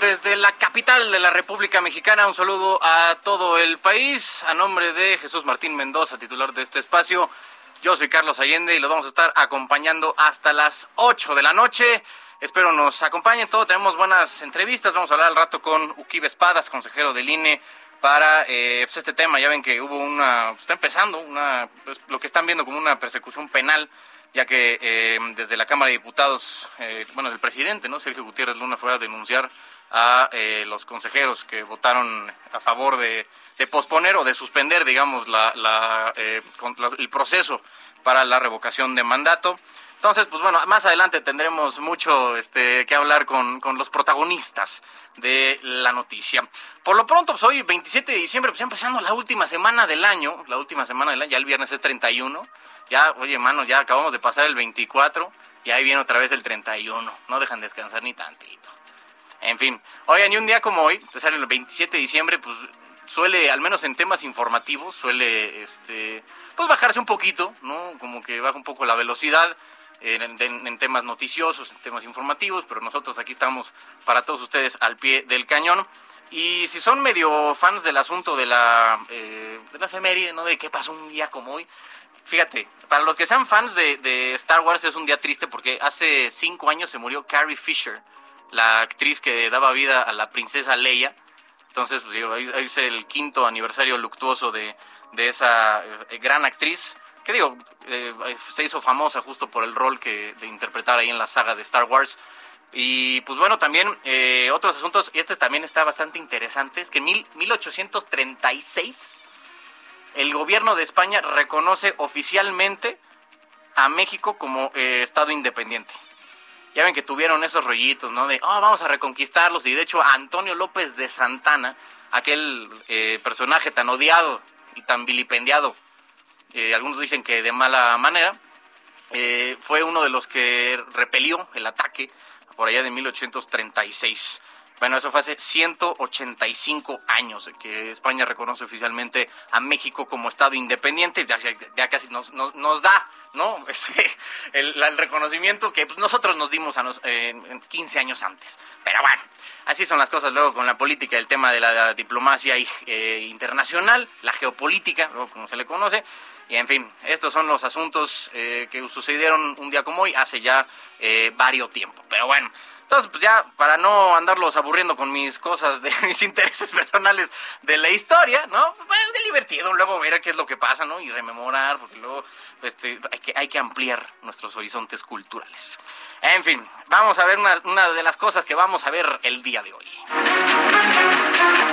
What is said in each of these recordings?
Desde la capital de la República Mexicana. Un saludo a todo el país. A nombre de Jesús Martín Mendoza, titular de este espacio. Yo soy Carlos Allende y los vamos a estar acompañando hasta las 8 de la noche. Espero nos acompañen. Todos tenemos buenas entrevistas. Vamos a hablar al rato con Uquibe Espadas, consejero del INE, para eh, pues este tema. Ya ven que hubo una, está empezando una, pues, lo que están viendo como una persecución penal ya que eh, desde la Cámara de Diputados, eh, bueno, el presidente, ¿no? Sergio Gutiérrez Luna fue a denunciar a eh, los consejeros que votaron a favor de, de posponer o de suspender, digamos, la, la, el proceso para la revocación de mandato. Entonces, pues bueno, más adelante tendremos mucho este, que hablar con, con los protagonistas de la noticia. Por lo pronto, pues hoy, 27 de diciembre, pues ya empezando la última semana del año, la última semana del año, ya el viernes es 31, ya, oye, mano, ya acabamos de pasar el 24 y ahí viene otra vez el 31. No dejan descansar ni tantito. En fin, oigan, y un día como hoy, pues el 27 de diciembre, pues suele, al menos en temas informativos, suele, este, pues bajarse un poquito, ¿no? Como que baja un poco la velocidad. En, en, temas noticiosos, en temas informativos, pero nosotros aquí estamos para todos ustedes al pie del cañón. Y si son medio fans del asunto de la, eh, de la efeméride, ¿no? De qué pasó un día como hoy, Fíjate, para los que sean fans de, Star Wars es un día triste porque hace cinco años se murió Carrie Fisher, la actriz que daba vida a la princesa Leia. Entonces, pues, digo, ahí es el quinto aniversario luctuoso de, esa eh, gran actriz. Que digo, eh, se hizo famosa justo por el rol que de interpretar ahí en la saga de Star Wars. Y pues bueno, también eh, otros asuntos, y este también está bastante interesante, es que en 1836 el gobierno de España reconoce oficialmente a México como Estado independiente. Ya ven que tuvieron esos rollitos, ¿no? De, oh, vamos a reconquistarlos. Y de hecho, Antonio López de Santana, aquel eh, personaje tan odiado y tan vilipendiado, eh, algunos dicen que de mala manera, fue uno de los que repelió el ataque por allá de 1836. Bueno, eso fue hace 185 años que España reconoce oficialmente a México como Estado independiente. Ya, ya casi nos, nos, da, ¿no? Este, el, reconocimiento que pues, nosotros nos dimos a 15 años antes. Pero bueno, así son las cosas luego con la política, el tema de la, diplomacia eh, internacional, la geopolítica, luego como se le conoce. Y en fin, estos son los asuntos eh, que sucedieron un día como hoy, hace ya eh, varios tiempo. Pero bueno, entonces, pues ya, para no andarlos aburriendo con mis cosas, de mis intereses personales de la historia, ¿no? Pues es divertido luego ver qué es lo que pasa, ¿no? Y rememorar, porque luego este, hay, que, hay que ampliar nuestros horizontes culturales. En fin, vamos a ver una, una de las cosas que vamos a ver el día de hoy.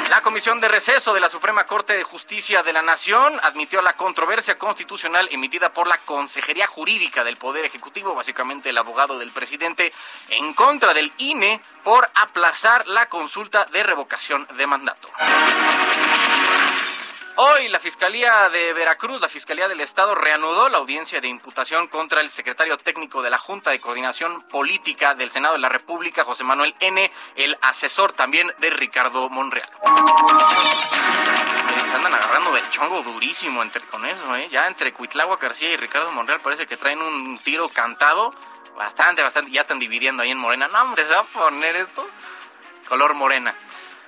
La Comisión de Receso de la Suprema Corte de Justicia de la Nación admitió la controversia constitucional emitida por la Consejería Jurídica del Poder Ejecutivo, básicamente el abogado del presidente, en contra del INE por aplazar la consulta de revocación de mandato. Hoy la Fiscalía de Veracruz, la Fiscalía del Estado, reanudó la audiencia de imputación contra el secretario técnico de la Junta de Coordinación Política del Senado de la República, José Manuel N., el asesor también de Ricardo Monreal. Se andan agarrando del chongo durísimo entre, con eso, ¿eh? Ya entre Cuitlagua García y Ricardo Monreal parece que traen un tiro cantado. Bastante, bastante. Ya están dividiendo ahí en Morena. No, hombre, se va a poner esto color morena.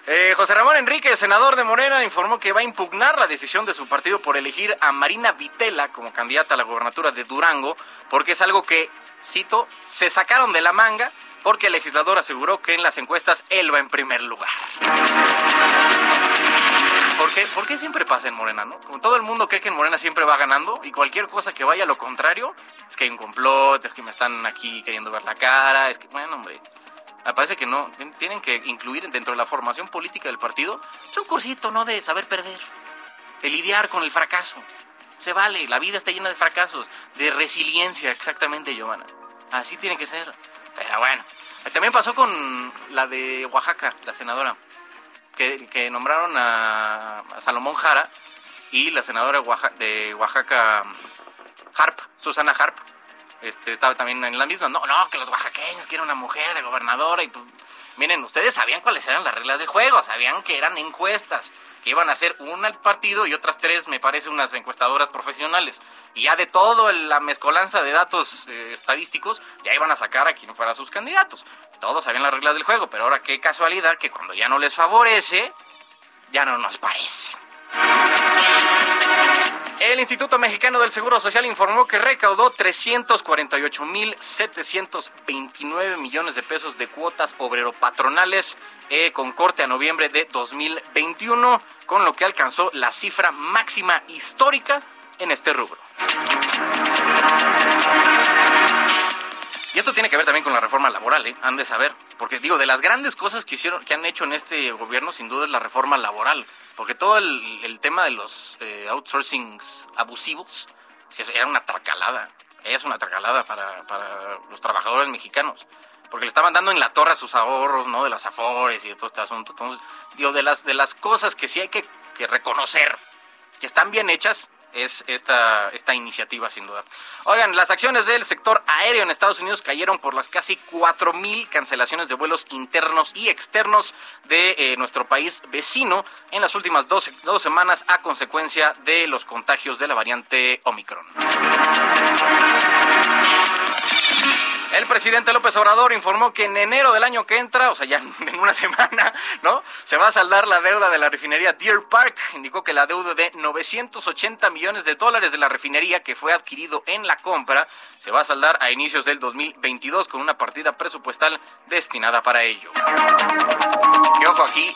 Eh, José Ramón Enrique, senador de Morena, informó que va a impugnar la decisión de su partido por elegir a Marina Vitela como candidata a la gobernatura de Durango, porque es algo que, cito, se sacaron de la manga porque el legislador aseguró que en las encuestas él va en primer lugar. ¿Por qué? ¿Por qué siempre pasa en Morena, no? Como todo el mundo cree que en Morena siempre va ganando y cualquier cosa que vaya a lo contrario, es que hay un complot, es que me están aquí queriendo ver la cara, es que, bueno, hombre, me parece que no. Tienen que incluir dentro de la formación política del partido un cursito, ¿no? De saber perder, de lidiar con el fracaso. Se vale, la vida está llena de fracasos, de resiliencia, exactamente, Giovanna. Así tiene que ser. Pero bueno, también pasó con la de Oaxaca, la senadora, que, nombraron a, Salomón Jara y la senadora de Oaxaca, Harp, Susana Harp, este, estaba también en la misma. No, no, que los oaxaqueños quieren una mujer de gobernadora. Y pues, miren, ustedes sabían cuáles eran las reglas de juego, sabían que eran encuestas, que iban a hacer una al partido y otras tres, me parece, unas encuestadoras profesionales. Y ya de todo la mezcolanza de datos eh, estadísticos, ya iban a sacar a quien fuera sus candidatos. Todos sabían las reglas del juego, pero ahora qué casualidad que cuando ya no les favorece, ya no nos parece. El Instituto Mexicano del Seguro Social informó que recaudó 348.729 millones de pesos de cuotas obrero-patronales eh, con corte a noviembre de 2021, con lo que alcanzó la cifra máxima histórica en este rubro. Y esto tiene que ver también con la reforma laboral, ¿eh? han de saber. Porque digo, de las grandes cosas que hicieron, que han hecho en este gobierno, sin duda es la reforma laboral. Porque todo el, tema de los eh, outsourcings abusivos era una tracalada. Es una tracalada para, para los trabajadores mexicanos. Porque le estaban dando en la torre a sus ahorros, ¿no? De las afores y de todo este asunto. Entonces, digo, de las, de las cosas que sí hay que, que reconocer, que están bien hechas, es esta, esta iniciativa, sin duda. Oigan, las acciones del sector aéreo en Estados Unidos cayeron por las casi 4.000 cancelaciones de vuelos internos y externos de eh, nuestro país vecino en las últimas dos, dos semanas a consecuencia de los contagios de la variante Omicron. El presidente López Obrador informó que en enero del año que entra, o sea, ya en una semana, ¿no? Se va a saldar la deuda de la refinería Deer Park. Indicó que la deuda de 980 millones de dólares de la refinería que fue adquirido en la compra se va a saldar a inicios del 2022 con una partida presupuestal destinada para ello. Que ojo aquí,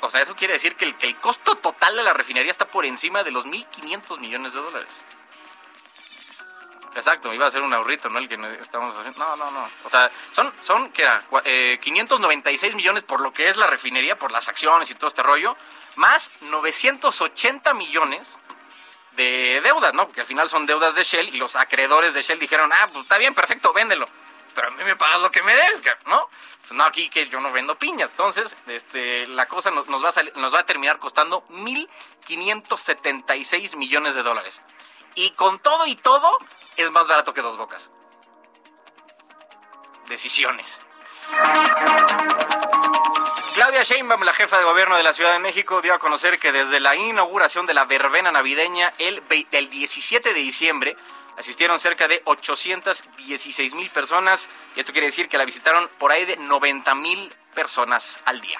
o sea, eso quiere decir que el, que el costo total de la refinería está por encima de los 1.500 millones de dólares. Exacto, iba a ser un ahorrito, ¿no? El que estamos haciendo. No, no, no. O sea, son, son ¿qué era? 596 eh, millones por lo que es la refinería, por las acciones y todo este rollo, más 980 millones de deudas, ¿no? Porque al final son deudas de Shell y los acreedores de Shell dijeron, ah, pues está bien, perfecto, véndelo. Pero a mí me pagas lo que me des, ¿no? Pues no, aquí que yo no vendo piñas. Entonces, este, la cosa nos, nos va, a nos va a terminar costando 1.576 millones de dólares. Y con todo y todo, es más barato que dos bocas. Decisiones. Claudia Sheinbaum, la jefa de gobierno de la Ciudad de México, dio a conocer que desde la inauguración de la verbena navideña el, el 17 de diciembre asistieron cerca de 816 mil personas y esto quiere decir que la visitaron por ahí de 90 mil personas al día.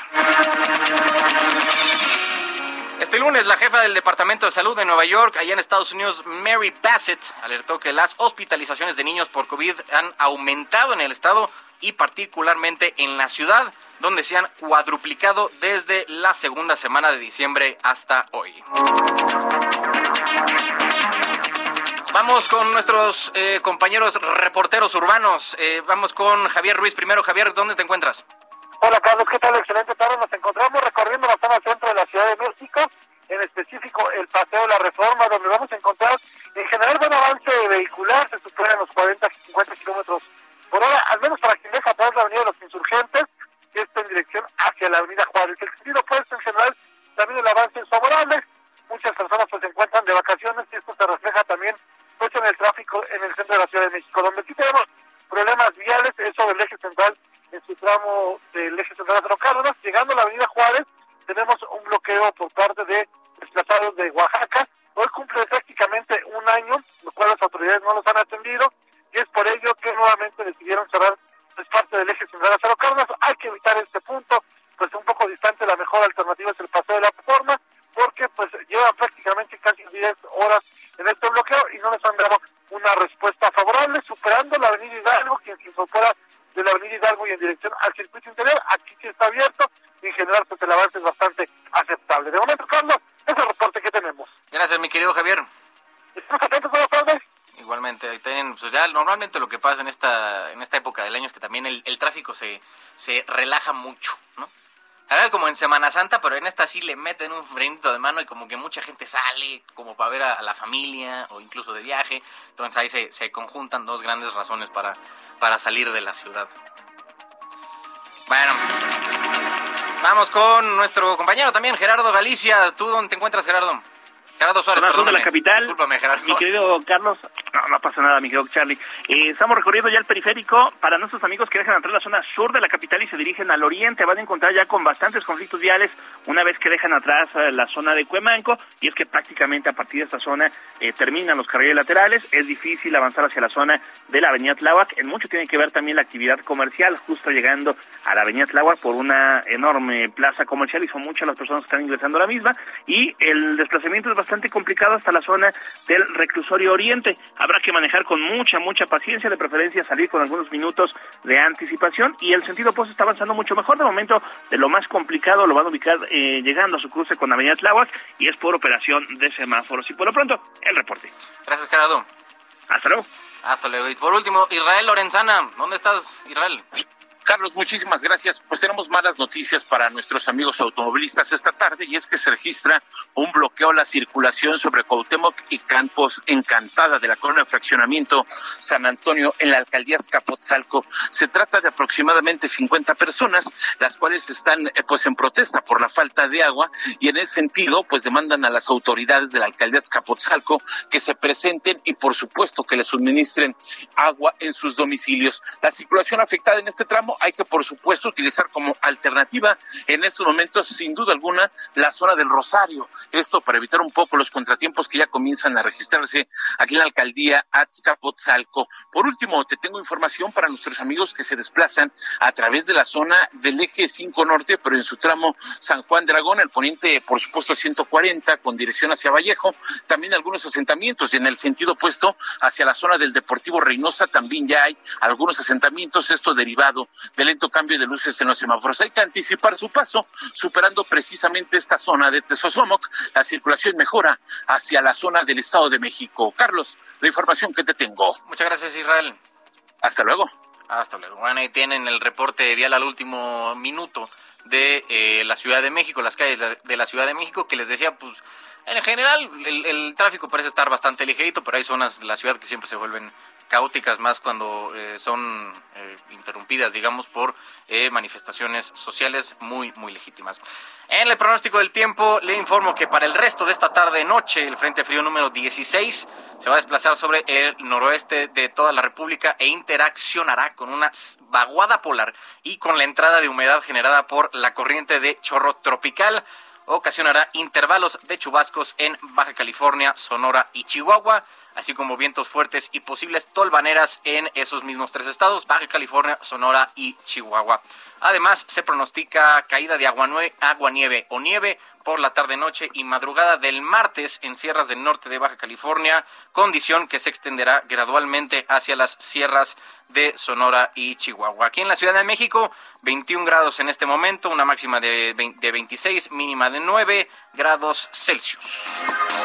Este lunes, la jefa del Departamento de Salud de Nueva York, allá en Estados Unidos, Mary Bassett, alertó que las hospitalizaciones de niños por COVID han aumentado en el estado y particularmente en la ciudad, donde se han cuadruplicado desde la segunda semana de diciembre hasta hoy. Vamos con nuestros eh, compañeros reporteros urbanos. Eh, vamos con Javier Ruiz primero. Javier, ¿dónde te encuentras? Hola Carlos, ¿qué tal? Excelente tarde. Nos encontramos recorriendo la zona centro de la Ciudad de México, en específico el Paseo de la Reforma, donde vamos a encontrar en general buen avance vehicular, se superan los 40, 50 kilómetros por hora, al menos para quien deja atrás la Avenida de los Insurgentes, que está en dirección hacia la Avenida Juárez. El sentido opuesto en general, también el avance es favorable. Muchas personas pues, se encuentran de vacaciones y esto se refleja también pues en el tráfico en el centro de la Ciudad de México, donde sí tenemos problemas viales, eso del eje central en su tramo del eje central de Cárdenas. Llegando a la avenida Juárez, tenemos un bloqueo por parte de desplazados de Oaxaca. Hoy cumple prácticamente un año, lo cual las autoridades no los han atendido, y es por ello que nuevamente decidieron cerrar es parte del eje central de Cárdenas. Hay que evitar este punto mejor alternativa es el paseo de la forma, porque pues llevan prácticamente casi 10 horas en este bloqueo y no les han dado una respuesta favorable, superando la avenida Hidalgo, quien se incorpora de la avenida Hidalgo y en dirección al circuito interior, aquí sí está abierto y en general pues el avance es bastante aceptable. De momento, Carlos, es el reporte que tenemos. Gracias, mi querido Javier. Estamos atentos, buenas tardes. Igualmente, ahí tienen, pues ya normalmente lo que pasa en esta en esta época del año es que también el, el tráfico se, se relaja mucho, ¿no? Ahora como en Semana Santa, pero en esta sí le meten un frenito de mano y como que mucha gente sale como para ver a, a la familia o incluso de viaje. Entonces ahí se, se conjuntan dos grandes razones para, para salir de la ciudad. Bueno, vamos con nuestro compañero también, Gerardo Galicia. ¿Tú dónde te encuentras, Gerardo? Gerardo Suárez, de la capital. Discúlpame, Gerardo. Mi querido Carlos, no, no pasa nada, mi querido Charlie. Eh, estamos recorriendo ya el periférico. Para nuestros amigos que dejan atrás la zona sur de la capital y se dirigen al oriente, van a encontrar ya con bastantes conflictos viales una vez que dejan atrás eh, la zona de Cuemanco. Y es que prácticamente a partir de esta zona eh, terminan los carriles laterales. Es difícil avanzar hacia la zona de la avenida Tláhuac. En mucho tiene que ver también la actividad comercial, justo llegando a la avenida Tláhuac por una enorme plaza comercial y son muchas las personas que están ingresando a la misma. Y el desplazamiento es bastante complicado hasta la zona del reclusorio oriente. Habrá que manejar con mucha, mucha paciencia, de preferencia salir con algunos minutos de anticipación y el sentido opuesto está avanzando mucho mejor. De momento, de lo más complicado lo van a ubicar eh, llegando a su cruce con Avenida Tláhuac y es por operación de semáforos. Y por lo pronto, el reporte. Gracias, Gerardo. Hasta luego. Hasta luego. Y por último, Israel Lorenzana. ¿Dónde estás, Israel? Carlos, muchísimas gracias. Pues tenemos malas noticias para nuestros amigos automovilistas esta tarde y es que se registra un bloqueo a la circulación sobre Cuauhtémoc y Campos Encantada de la colonia de fraccionamiento San Antonio en la alcaldía Escapotzalco. Se trata de aproximadamente 50 personas, las cuales están eh, pues en protesta por la falta de agua y en ese sentido pues demandan a las autoridades de la alcaldía Escapotzalco que se presenten y por supuesto que les suministren agua en sus domicilios. La circulación afectada en este tramo hay que, por supuesto, utilizar como alternativa en estos momentos, sin duda alguna, la zona del Rosario. Esto para evitar un poco los contratiempos que ya comienzan a registrarse aquí en la alcaldía Azcapotzalco. Por último, te tengo información para nuestros amigos que se desplazan a través de la zona del eje 5 norte, pero en su tramo San Juan Dragón, el poniente, por supuesto, 140 con dirección hacia Vallejo, también algunos asentamientos y en el sentido opuesto hacia la zona del Deportivo Reynosa también ya hay algunos asentamientos, esto derivado de lento cambio de luces en los semáforos. Hay que anticipar su paso, superando precisamente esta zona de Tezosomoc. La circulación mejora hacia la zona del Estado de México. Carlos, la información que te tengo. Muchas gracias, Israel. Hasta luego. Hasta luego. Bueno, ahí tienen el reporte vial al último minuto de eh, la Ciudad de México, las calles de- de la Ciudad de México, que les decía, pues, en general el, el tráfico parece estar bastante ligerito, pero hay zonas de la ciudad que siempre se vuelven caóticas más cuando eh, son eh, interrumpidas, digamos, por eh, manifestaciones sociales muy, muy legítimas. En el pronóstico del tiempo, le informo que para el resto de esta tarde-noche, el Frente Frío número 16 se va a desplazar sobre el noroeste de toda la República e interaccionará con una vaguada polar y con la entrada de humedad generada por la corriente de chorro tropical ocasionará intervalos de chubascos en Baja California, Sonora y Chihuahua, así como vientos fuertes y posibles tolvaneras en esos mismos tres estados, Baja California, Sonora y Chihuahua. Además, se pronostica caída de agua, nue- agua nieve o nieve por la tarde-noche y madrugada del martes en sierras del norte de Baja California, condición que se extenderá gradualmente hacia las sierras de Sonora y Chihuahua. Aquí en la Ciudad de México, 21 grados en este momento, una máxima de, 20 de 26, mínima de 9 grados Celsius.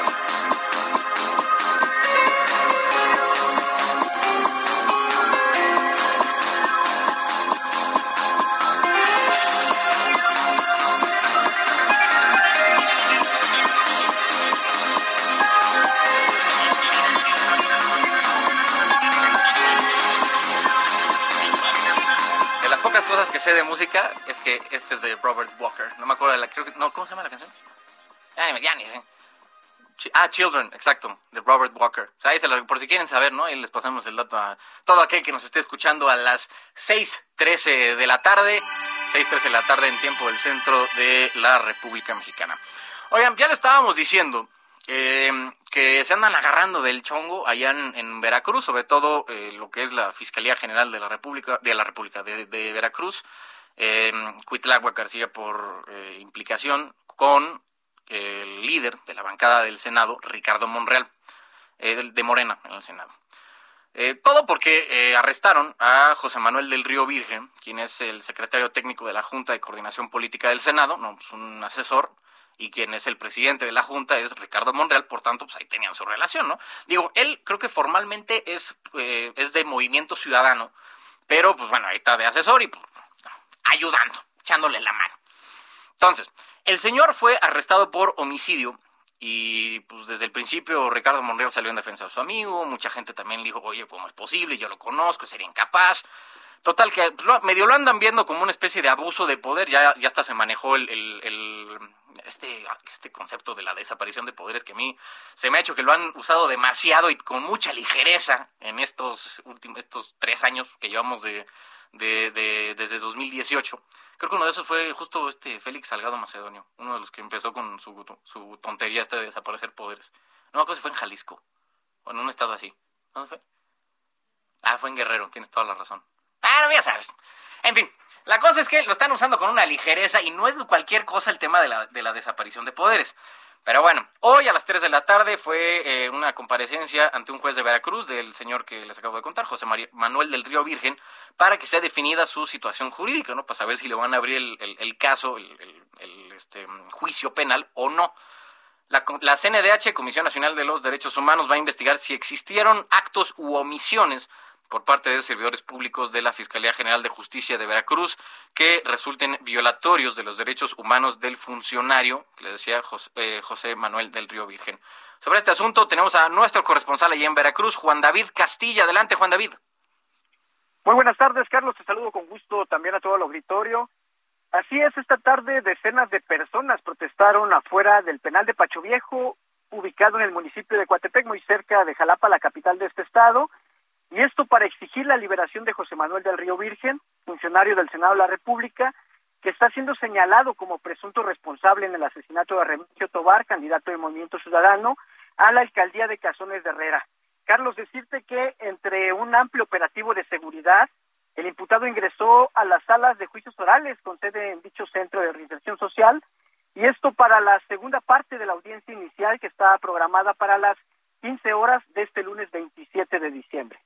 Cosas que sé de música es que este es de Robert Walker. No me acuerdo de la. Creo no, ¿Cómo se llama la canción? Ya ni, ya Ah, Children, exacto, de Robert Walker. O sea, lo- por si quieren saber, ¿no? Ahí les pasamos el dato a todo aquel que nos esté escuchando a las 6.13 de la tarde. 6.13 de la tarde en tiempo del centro de la República Mexicana. Oigan, ya le estábamos diciendo eh, que se andan agarrando del chongo allá en, Veracruz, sobre todo eh, lo que es la Fiscalía General de la República, de la República de, Veracruz, eh, García por eh, implicación con el líder de la bancada del Senado, Ricardo Monreal, de Morena en el Senado. Todo porque arrestaron a José Manuel del Río Virgen, quien es el secretario técnico de la Junta de Coordinación Política del Senado, no, pues un asesor, y quien es el presidente de la Junta es Ricardo Monreal, por tanto, pues ahí tenían su relación, ¿no? Digo, él creo que formalmente es, eh, es de Movimiento Ciudadano, pero pues bueno, ahí está de asesor y pues, ayudando, echándole la mano. Entonces, el señor fue arrestado por homicidio y pues desde el principio Ricardo Monreal salió en defensa de su amigo, mucha gente también le dijo, oye, ¿cómo es posible? Yo lo conozco, sería incapaz. Total, que medio lo andan viendo como una especie de abuso de poder, ya, ya hasta se manejó el, el, este, este concepto de la desaparición de poderes que a mí se me ha hecho que lo han usado demasiado y con mucha ligereza en estos últimos, estos tres años que llevamos de, de, de desde 2018. Creo que uno de esos fue justo este Félix Salgado Macedonio, uno de los que empezó con su, su tontería esta de desaparecer poderes. No me acuerdo si fue en Jalisco o en un estado así. ¿Dónde fue? Ah, fue en Guerrero, tienes toda la razón. Ah, no, ya sabes. En fin, la cosa es que lo están usando con una ligereza y no es cualquier cosa el tema de la, de la desaparición de poderes. Pero bueno, hoy a las 3 de la tarde fue eh, una comparecencia ante un juez de Veracruz del señor que les acabo de contar, José Manuel del Río Virgen, para que sea definida su situación jurídica, ¿no? Para saber si le van a abrir el, caso, el, este, juicio penal o no. La, la CNDH, Comisión Nacional de los Derechos Humanos, va a investigar si existieron actos u omisiones por parte de servidores públicos de la Fiscalía General de Justicia de Veracruz que resulten violatorios de los derechos humanos del funcionario, le decía eh, José, Manuel del Río Virgen. Sobre este asunto tenemos a nuestro corresponsal allí en Veracruz, Juan David Castilla. Adelante, Juan David. Muy buenas tardes, Carlos. Te saludo con gusto también a todo el auditorio. Así es, esta tarde decenas de personas protestaron afuera del penal de Pacho Viejo, ubicado en el municipio de Coatepec, muy cerca de Jalapa, la capital de este estado. Y esto para exigir la liberación de José Manuel del Río Virgen, funcionario del Senado de la República, que está siendo señalado como presunto responsable en el asesinato de Remigio Tobar, candidato de Movimiento Ciudadano, a la alcaldía de Cazones de Herrera. Carlos, decirte que entre un amplio operativo de seguridad, el imputado ingresó a las salas de juicios orales con sede en dicho centro de reinserción social, y esto para la segunda parte de la audiencia inicial que está programada para las 15 horas de este lunes 27 de diciembre.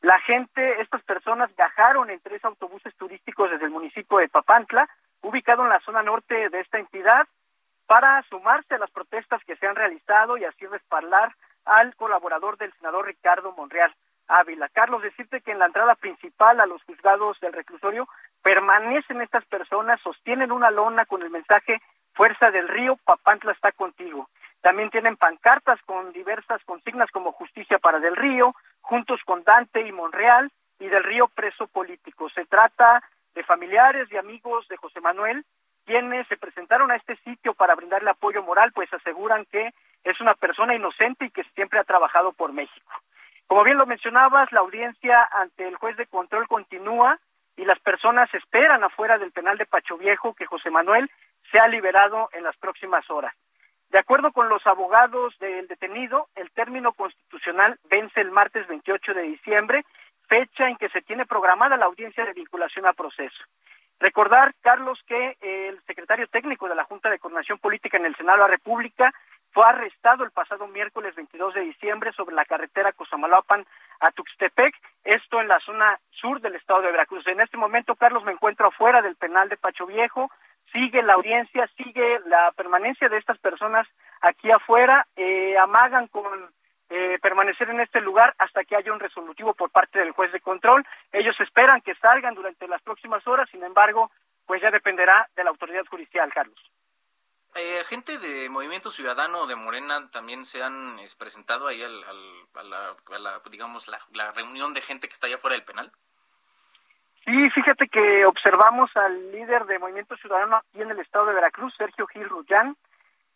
La gente, estas personas viajaron en tres autobuses turísticos desde el municipio de Papantla, ubicado en la zona norte de esta entidad, para sumarse a las protestas que se han realizado y así respaldar al colaborador del senador Ricardo Monreal Ávila. Carlos, decirte que en la entrada principal a los juzgados del reclusorio permanecen estas personas, sostienen una lona con el mensaje Fuerza del Río, Papantla está contigo. También tienen pancartas con diversas consignas como Justicia para Del Río, juntos con Dante y Monreal y del Río preso político. Se trata de familiares y amigos de José Manuel, quienes se presentaron a este sitio para brindarle apoyo moral, pues aseguran que es una persona inocente y que siempre ha trabajado por México. Como bien lo mencionabas, la audiencia ante el juez de control continúa y las personas esperan afuera del penal de Pacho Viejo que José Manuel sea liberado en las próximas horas. De acuerdo con los abogados del detenido, el término constitucional vence el martes 28 de diciembre, fecha en que se tiene programada la audiencia de vinculación a proceso. Recordar, Carlos, que el secretario técnico de la Junta de Coordinación Política en el Senado de la República fue arrestado el pasado miércoles 22 de diciembre sobre la carretera Cosamalapan a Tuxtepec, esto en la zona sur del estado de Veracruz. En este momento, Carlos, me encuentro afuera del penal de Pacho Viejo, sigue la audiencia, sigue la permanencia de estas personas aquí afuera, eh, amagan con eh, permanecer en este lugar hasta que haya un resolutivo por parte del juez de control. Ellos esperan que salgan durante las próximas horas, sin embargo, pues ya dependerá de la autoridad judicial, Carlos. Eh, gente de Movimiento Ciudadano de Morena también se han presentado ahí al, a, la, digamos, la reunión de gente que está allá fuera del penal. Sí, fíjate que observamos al líder de Movimiento Ciudadano aquí en el estado de Veracruz, Sergio Gil Rullán.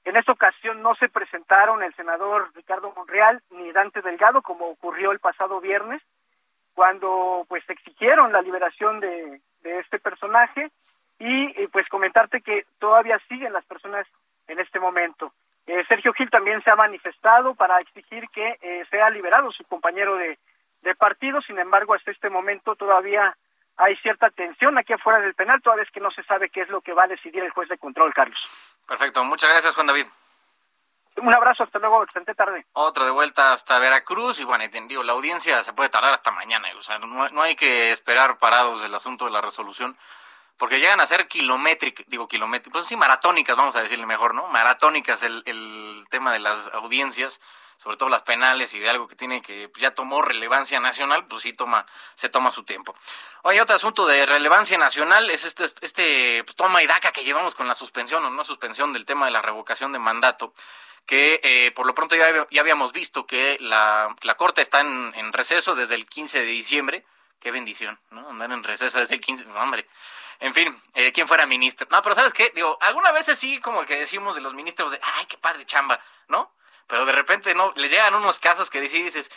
En esta ocasión no se presentaron el senador Ricardo Monreal ni Dante Delgado, como ocurrió el pasado viernes, cuando pues exigieron la liberación de, este personaje y, pues comentarte que todavía siguen las personas en este momento. Eh, Sergio Gil también se ha manifestado para exigir que eh, sea liberado su compañero de partido, sin embargo hasta este momento todavía hay cierta tensión aquí afuera del penal, toda vez que no se sabe qué es lo que va a decidir el juez de control, Carlos. Perfecto, muchas gracias Juan David. Un abrazo, hasta luego, excelente tarde. Otro de vuelta hasta Veracruz y bueno, digo, la audiencia se puede tardar hasta mañana, o sea, no, hay que esperar parados del asunto de la resolución, porque llegan a ser kilométricas, digo kilométricas, pues sí, maratónicas, vamos a decirle mejor, ¿no? Maratónicas el, el tema de las audiencias sobre todo las penales y de algo que tiene que pues, ya tomó relevancia nacional, pues sí toma se toma su tiempo. Hay otro asunto de relevancia nacional es este este pues, toma y daca que llevamos con la suspensión o no suspensión del tema de la revocación de mandato que eh, por lo pronto ya, ya, habíamos visto que la, la Corte está en, en, receso desde el 15 de diciembre. Qué bendición, ¿no? Andar en receso desde el 15, hombre. En fin, eh, quién fuera ministro. No, pero ¿sabes qué? Digo, algunas veces sí como que decimos de los ministros de, ay, qué padre chamba, ¿no? Pero de repente no, les llegan unos casos que dices,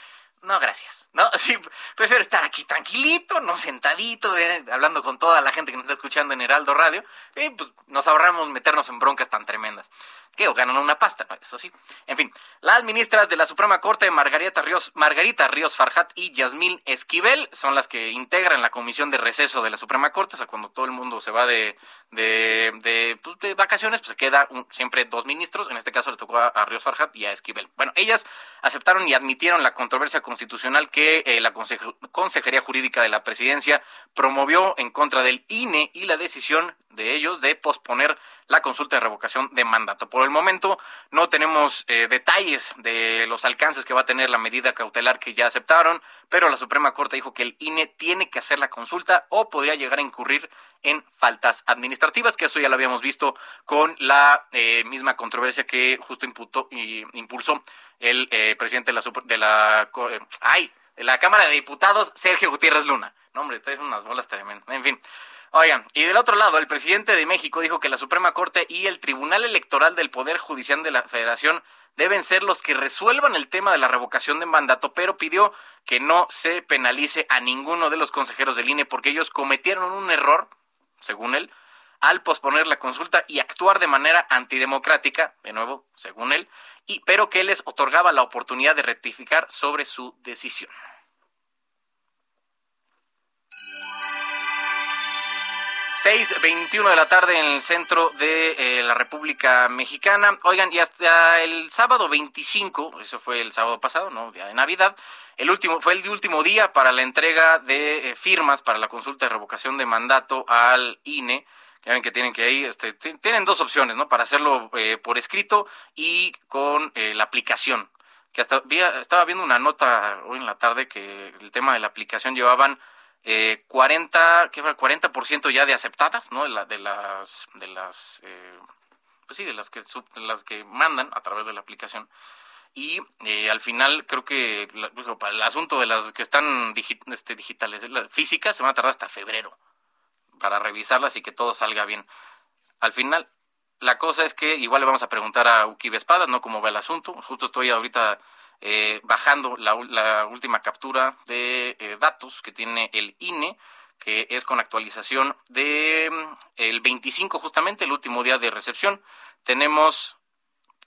no, gracias. No, sí, prefiero estar aquí tranquilito, no sentadito, eh, hablando con toda la gente que nos está escuchando en Heraldo Radio, y pues nos ahorramos meternos en broncas tan tremendas que ganan una pasta, eso sí. En fin, las ministras de la Suprema Corte, Margarita Ríos, Margarita Ríos Farjat y Yasmín Esquivel, son las que integran la comisión de receso de la Suprema Corte, o sea, cuando todo el mundo se va de, de, de, pues, de vacaciones, pues se queda siempre dos ministros, en este caso le tocó a, Ríos Farjat y a Esquivel. Bueno, ellas aceptaron y admitieron la controversia constitucional que eh, la Consejería Jurídica de la Presidencia promovió en contra del INE y la decisión de ellos de posponer la consulta de revocación de mandato. Por el momento no tenemos eh, detalles de los alcances que va a tener la medida cautelar que ya aceptaron, pero la Suprema Corte dijo que el INE tiene que hacer la consulta o podría llegar a incurrir en faltas administrativas, que eso ya lo habíamos visto con la eh, misma controversia que justo imputó, y impulsó el eh, presidente de la, de la, ay, de la Cámara de Diputados, Sergio Gutiérrez Luna. No, hombre, estáis unas bolas tremendas. En fin, Oigan, y del otro lado, el presidente de México dijo que la Suprema Corte y el Tribunal Electoral del Poder Judicial de la Federación deben ser los que resuelvan el tema de la revocación de mandato, pero pidió que no se penalice a ninguno de los consejeros del INE porque ellos cometieron un error, según él, al posponer la consulta y actuar de manera antidemocrática, de nuevo, según él, y pero que les otorgaba la oportunidad de rectificar sobre su decisión. 6.21 de la tarde en el centro de eh, la República Mexicana. Oigan, y hasta el sábado 25, eso fue el sábado pasado, ¿no? Día de Navidad, el último, fue el último día para la entrega de eh, firmas para la consulta de revocación de mandato al INE. Ya ven que tienen que ahí, este, tienen dos opciones, ¿no? Para hacerlo eh, por escrito y con la aplicación. Que hasta estaba viendo una nota hoy en la tarde que el tema de la aplicación llevaban eh, 40, ¿qué fue? 40% ya de aceptadas, ¿no? De, la, de las, de las, eh, pues sí, de las que, las que mandan a través de la aplicación. Y eh, al final creo que para el asunto de las que están este, digitales, físicas, se van a tardar hasta febrero para revisarlas y que todo salga bien. Al final, la cosa es que igual le vamos a preguntar a Uki Espadas, ¿no? Cómo va el asunto. Justo estoy ahorita eh, bajando la, última captura de eh, datos que tiene el INE, que es con actualización de mm, el 25 justamente, el último día de recepción. Tenemos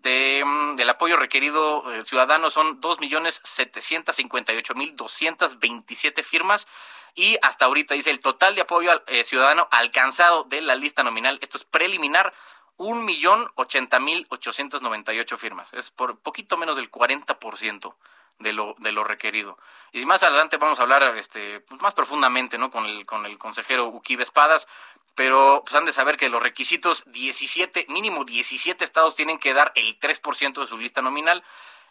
de, mm, del apoyo requerido eh, ciudadano son 2.758.227 firmas y hasta ahorita dice el total de apoyo ciudadano alcanzado de la lista nominal, esto es preliminar, un millón ochenta mil ochocientos noventa y ocho firmas. Es por poquito menos del 40% de lo, de lo requerido. Y más adelante vamos a hablar este, pues más profundamente ¿no? con, el, con el consejero Uquibe Espadas, pero pues han de saber que los requisitos 17, mínimo 17 estados tienen que dar el 3% de su lista nominal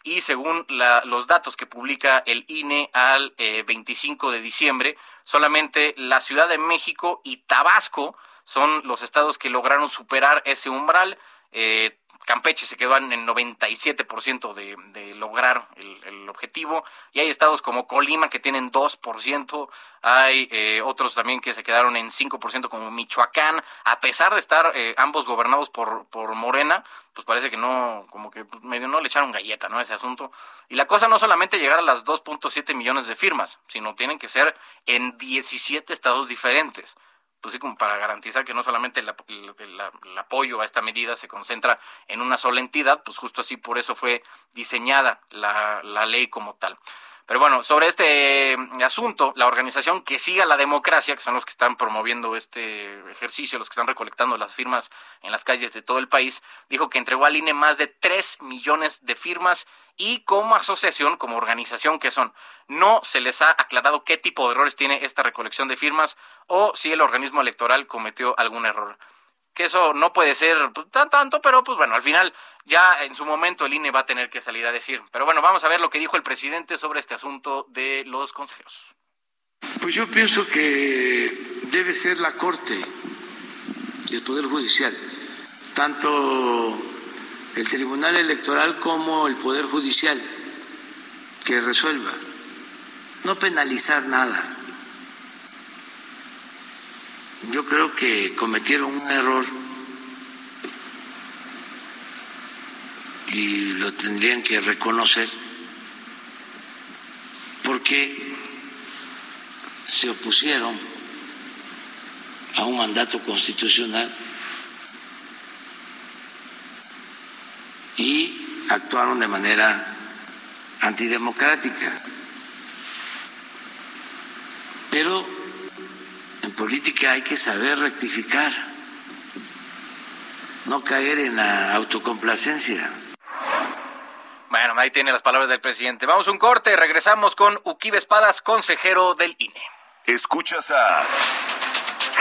y según la, los datos que publica el INE al 25 eh, de diciembre, solamente la Ciudad de México y Tabasco son los estados que lograron superar ese umbral. Eh, Campeche se quedó en el 97% de, de lograr el, objetivo. Y hay estados como Colima que tienen 2%. Hay eh, otros también que se quedaron en 5% como Michoacán. A pesar de estar eh, ambos gobernados por, por Morena, pues parece que no, como que medio no le echaron galleta, ¿no? Ese asunto. Y la cosa no solamente llegar a las 2.7 millones de firmas, sino tienen que ser en 17 estados diferentes pues sí, como para garantizar que no solamente el, apoyo a esta medida se concentra en una sola entidad, pues justo así por eso fue diseñada la, ley como tal. Pero bueno, sobre este mm, asunto, la organización que siga la democracia, que son los que están promoviendo este ejercicio, los que están recolectando las firmas en las calles de todo el país, dijo que entregó al INE más de 3 millones de firmas y como asociación, como organización que son, no se les ha aclarado qué tipo de errores tiene esta recolección de firmas o si el organismo electoral cometió algún error que eso no puede ser pues, tan tanto, pero pues bueno, al final ya en su momento el INE va a tener que salir a decir. Pero bueno, vamos a ver lo que dijo el presidente sobre este asunto de los consejeros. Pues yo pienso que debe ser la Corte del Poder Judicial, tanto el Tribunal Electoral como el Poder Judicial, que resuelva. No penalizar nada yo creo que cometieron un error y lo tendrían que reconocer porque se opusieron a un mandato constitucional y actuaron de manera antidemocrática. Pero política hay que saber rectificar, no caer en la autocomplacencia. Bueno, ahí tiene las palabras del presidente. Vamos a un corte, regresamos con Uquibe Espadas, consejero del INE. Escuchas a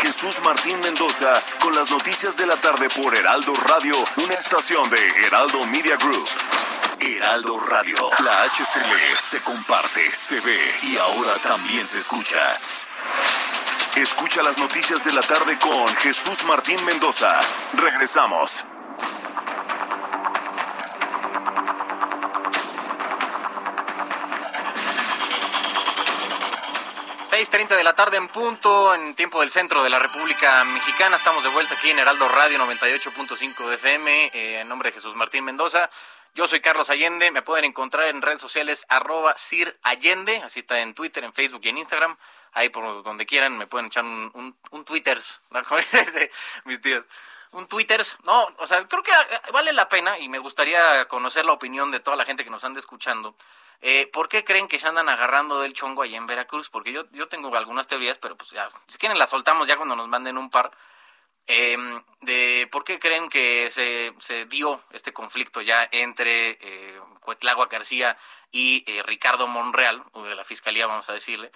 Jesús Martín Mendoza con las noticias de la tarde por Heraldo Radio, una estación de Heraldo Media Group. Heraldo Radio, la HCL se comparte, se ve y ahora también se escucha. Escucha las noticias de la tarde con Jesús Martín Mendoza. Regresamos. treinta de la tarde en punto, en tiempo del centro de la República Mexicana. Estamos de vuelta aquí en Heraldo Radio 98.5 de FM, eh, en nombre de Jesús Martín Mendoza. Yo soy Carlos Allende, me pueden encontrar en redes sociales arroba Sir Allende, así está en Twitter, en Facebook y en Instagram ahí por donde quieran me pueden echar un, un, twitters, mis tíos. Un twitters, no, o sea, creo que eh, vale la pena y me gustaría conocer la opinión de toda la gente que nos anda escuchando. Eh, ¿Por qué creen que se andan agarrando del chongo ahí en Veracruz? Porque yo, yo tengo algunas teorías, pero pues ya, si quieren las soltamos ya cuando nos manden un par. Em, de por qué creen que se, se dio este conflicto ya entre eh, Cuetlagua García y eh, Ricardo Monreal, de la Fiscalía, vamos a decirle.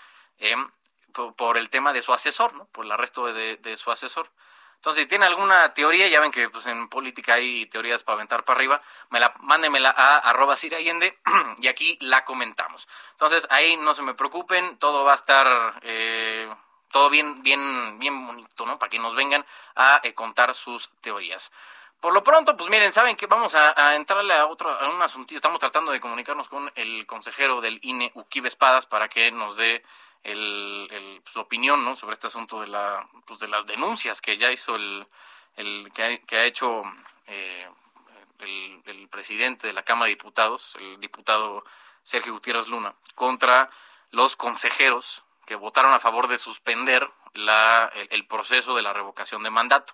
Por, el tema de su asesor, ¿no? Por el arresto de, su asesor. Entonces, si tiene alguna teoría, ya ven que pues, en política hay teorías para aventar para arriba, me la, mándemela a arroba Allende y aquí la comentamos. Entonces, ahí no se me preocupen, todo va a estar eh, todo bien, bien, bien bonito, ¿no? Para que nos vengan a eh, contar sus teorías. Por lo pronto, pues miren, saben que vamos a, entrarle a otro, a un asunto. Estamos tratando de comunicarnos con el consejero del INE, Uquibe Espadas, para que nos dé el, su opinión ¿no? sobre este asunto de, la, pues de las denuncias que ya hizo el, el que, ha, hecho eh, el, el, presidente de la Cámara de Diputados, el diputado Sergio Gutiérrez Luna, contra los consejeros que votaron a favor de suspender la, el proceso de la revocación de mandato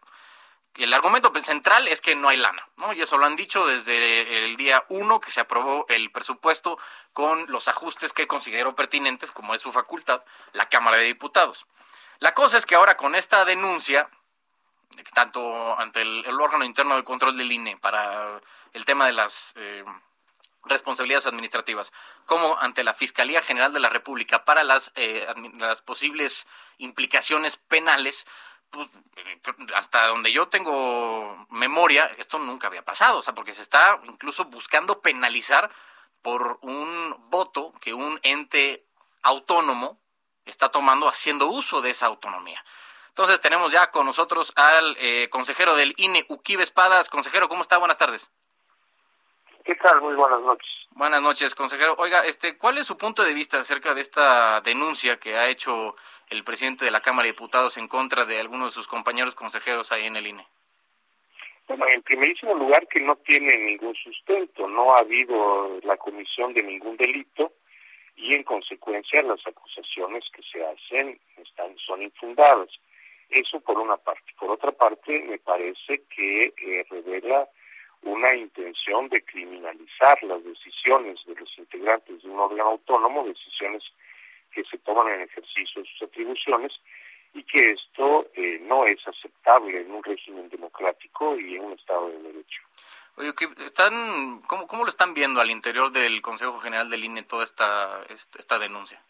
el argumento central es que no hay lana, ¿no? Y eso lo han dicho desde el día uno que se aprobó el presupuesto con los ajustes que consideró pertinentes, como es su facultad, la Cámara de Diputados. La cosa es que ahora con esta denuncia, tanto ante el, órgano interno de control del INE para el tema de las eh, responsabilidades administrativas, como ante la Fiscalía General de la República para las, eh, las posibles implicaciones penales, pues, hasta donde yo tengo memoria, esto nunca había pasado, o sea, porque se está incluso buscando penalizar por un voto que un ente autónomo está tomando haciendo uso de esa autonomía. Entonces tenemos ya con nosotros al eh, consejero del INE, Uquibe Espadas. Consejero, ¿cómo está? Buenas tardes. ¿Qué tal? Muy buenas noches. Buenas noches, consejero. Oiga, este, ¿cuál es su punto de vista acerca de esta denuncia que ha hecho el presidente de la Cámara de Diputados en contra de algunos de sus compañeros consejeros ahí en el INE? Bueno, en primerísimo lugar que no tiene ningún sustento, no ha habido la comisión de ningún delito y en consecuencia las acusaciones que se hacen están son infundadas. Eso por una parte. Por otra parte, me parece que eh, revela una intención de criminalizar las decisiones de los integrantes de un órgano autónomo, decisiones que se toman en ejercicio de sus atribuciones, y que esto eh, no es aceptable en un régimen democrático y en un Estado de Derecho. Oye, están, ¿cómo, ¿cómo lo están viendo al interior del Consejo General del INE toda esta, esta, denuncia?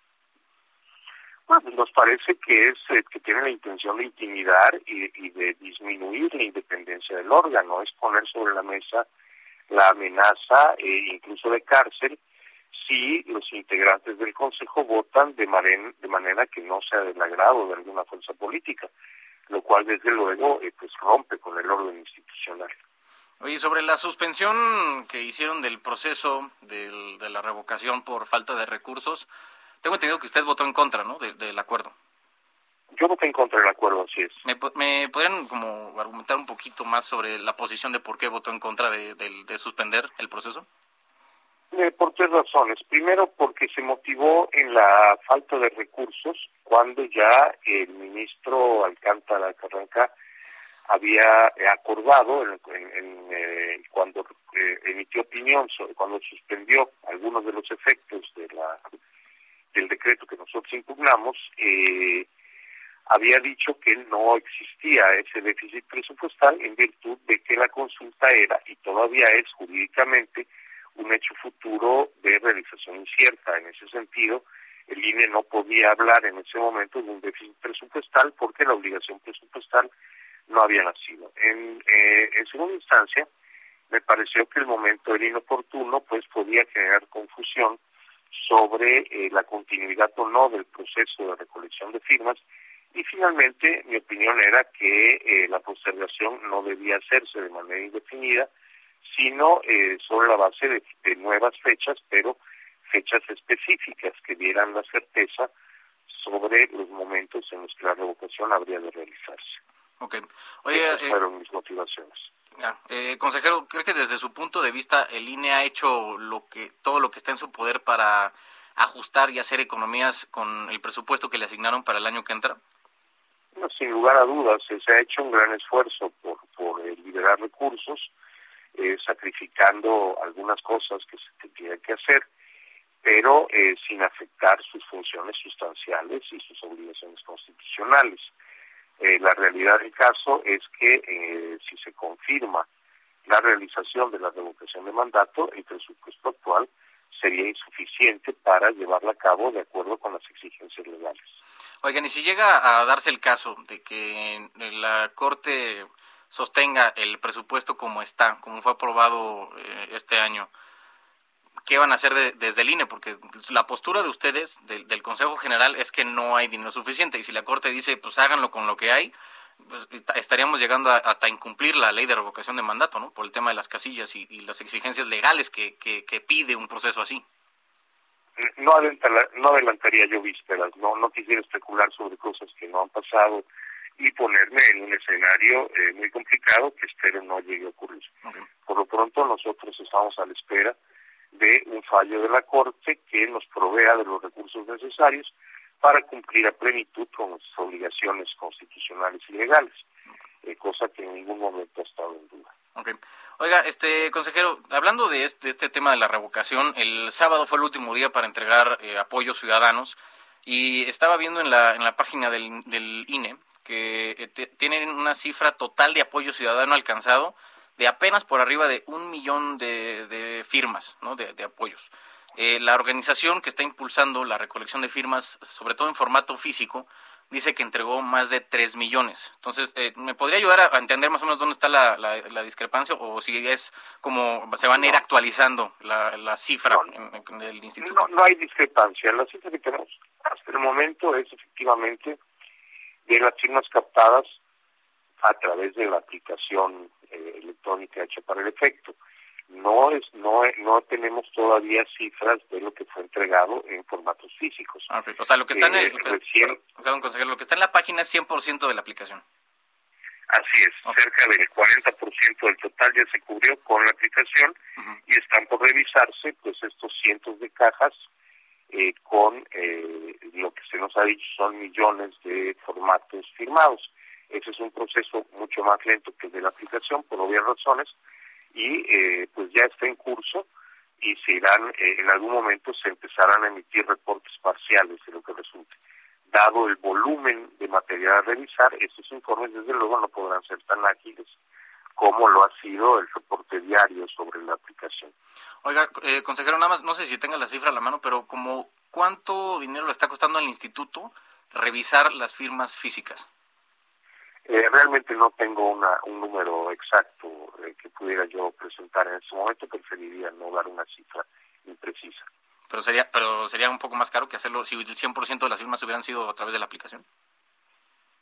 Pues nos parece que es eh, que tiene la intención de intimidar y, de disminuir la independencia del órgano, es poner sobre la mesa la amenaza e incluso de cárcel si los integrantes del Consejo votan de, de manera que no sea del agrado de alguna fuerza política, lo cual desde luego eh, pues rompe con el orden institucional. Oye, sobre la suspensión que hicieron del proceso de la revocación por falta de recursos, tengo entendido que usted votó en contra, ¿no? del acuerdo. Yo voté en contra del acuerdo, así es. ¿Me, ¿Me, podrían como argumentar un poquito más sobre la posición de por qué votó en contra de, de suspender el proceso? Eh, por tres razones. Primero, porque se motivó en la falta de recursos cuando ya el ministro Alcántara Carranca había acordado en, eh, cuando eh, emitió opinión cuando suspendió algunos de los efectos de la del decreto que nosotros impugnamos eh, había dicho que no existía ese déficit presupuestal en virtud de que la consulta era y todavía es jurídicamente un hecho futuro de realización incierta en ese sentido el INE no podía hablar en ese momento de un déficit presupuestal porque la obligación presupuestal no había nacido. En, eh, en segunda instancia, me pareció que el momento era inoportuno, pues podía generar confusión sobre eh, la continuidad o no del proceso de recolección de firmas y finalmente mi opinión era que eh, la postergación no debía hacerse de manera indefinida, sino eh, sobre la base de, de, nuevas fechas, pero fechas específicas que dieran la certeza sobre los momentos en los que la revocación habría de realizarse. Ok. Oye, Esas eh, fueron mis motivaciones. Eh, consejero, ¿cree que desde su punto de vista el INE ha hecho lo que todo lo que está en su poder para ajustar y hacer economías con el presupuesto que le asignaron para el año que entra? Sin lugar a dudas, se ha hecho un gran esfuerzo por, por eh, liberar recursos, sacrificando algunas cosas que se tienen que hacer, pero sin afectar sus funciones sustanciales y sus obligaciones constitucionales. Eh, la realidad del caso es que eh, si se confirma la realización de la revocación de mandato, el presupuesto actual sería insuficiente para llevarla a cabo de acuerdo con las exigencias legales. Oigan, y si llega a darse el caso de que la Corte sostenga el presupuesto como está, como fue aprobado eh, este año, qué van a hacer desde el INE, porque la postura de ustedes, del Consejo General, es que no hay dinero suficiente. Y si la Corte dice, pues háganlo con lo que hay, pues estaríamos llegando hasta incumplir la ley de revocación de mandato, ¿no? Por el tema de las casillas y, las exigencias legales que, que, pide un proceso así. No, no adelantaría yo vísperas, no, no quisiera especular sobre cosas que no han pasado y ponerme en un escenario eh, muy complicado que espero no llegue a ocurrir. Por lo pronto nosotros estamos a la espera de un fallo de la Corte que nos provea de los recursos necesarios para cumplir a plenitud con nuestras obligaciones constitucionales y legales, eh, cosa que en ningún momento ha estado en duda. Okay. Oiga, este consejero, hablando de este, este tema de la revocación, el sábado fue el último día para entregar eh, apoyos ciudadanos y estaba viendo en la, en la página del, del INE que eh, tienen una cifra total de apoyo ciudadano alcanzado de apenas por arriba de un millón de, firmas, ¿no? de, apoyos. Eh, la organización que está impulsando la recolección de firmas, sobre todo en formato físico, dice que entregó más de 3 millones. Entonces, eh, ¿me podría ayudar a entender más o menos dónde está la, la, discrepancia o si es como se van a ir actualizando la, la cifra en, el instituto? No, hay discrepancia. La cifra que tenemos hasta el momento es efectivamente de las firmas captadas a través de la aplicación eh, electrónica hecha para el efecto. No es no no tenemos todavía cifras de lo que fue entregado en formatos físicos. Ah, o sea, lo que está en el, eh, lo que está en la página es 100% de la aplicación. Así es, cerca del 40% del total ya se cubrió con la aplicación y están por revisarse pues estos cientos de cajas eh, con eh, lo que se nos ha dicho son millones de formatos firmados. Ese es un proceso mucho más lento que el de la aplicación, por obvias razones, y eh, pues ya está en curso y se irán, eh, en algún momento se empezarán a emitir reportes parciales de lo que resulte. Dado el volumen de material a revisar, estos informes desde luego no podrán ser tan ágiles como lo ha sido el reporte diario sobre la aplicación. Oiga, eh, consejero, nada más, no sé si tenga la cifra a la mano, pero como cuánto dinero le está costando al instituto revisar las firmas físicas. Eh, realmente no tengo una, un número exacto eh, que pudiera yo presentar en este momento, preferiría no dar una cifra imprecisa. Pero sería, pero sería un poco más caro que hacerlo si el 100% de las firmas hubieran sido a través de la aplicación.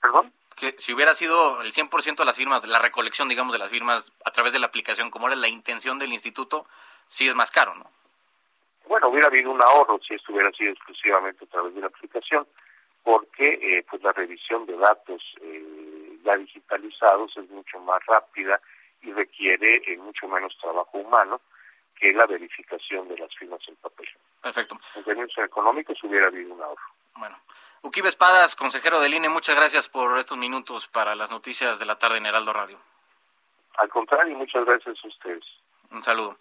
¿Perdón? Que si hubiera sido el 100% de las firmas, la recolección, digamos, de las firmas a través de la aplicación, como era la intención del instituto, sí es más caro, ¿no? Bueno, hubiera habido un ahorro si esto hubiera sido exclusivamente a través de la aplicación, porque eh, pues la revisión de datos eh, ya digitalizados es mucho más rápida y requiere eh, mucho menos trabajo humano que la verificación de las firmas en papel. Perfecto. En términos económicos hubiera habido un ahorro. Bueno. Uquibe Espadas, consejero del INE, muchas gracias por estos minutos para las noticias de la tarde en Heraldo Radio. Al contrario, muchas gracias a ustedes. Un saludo.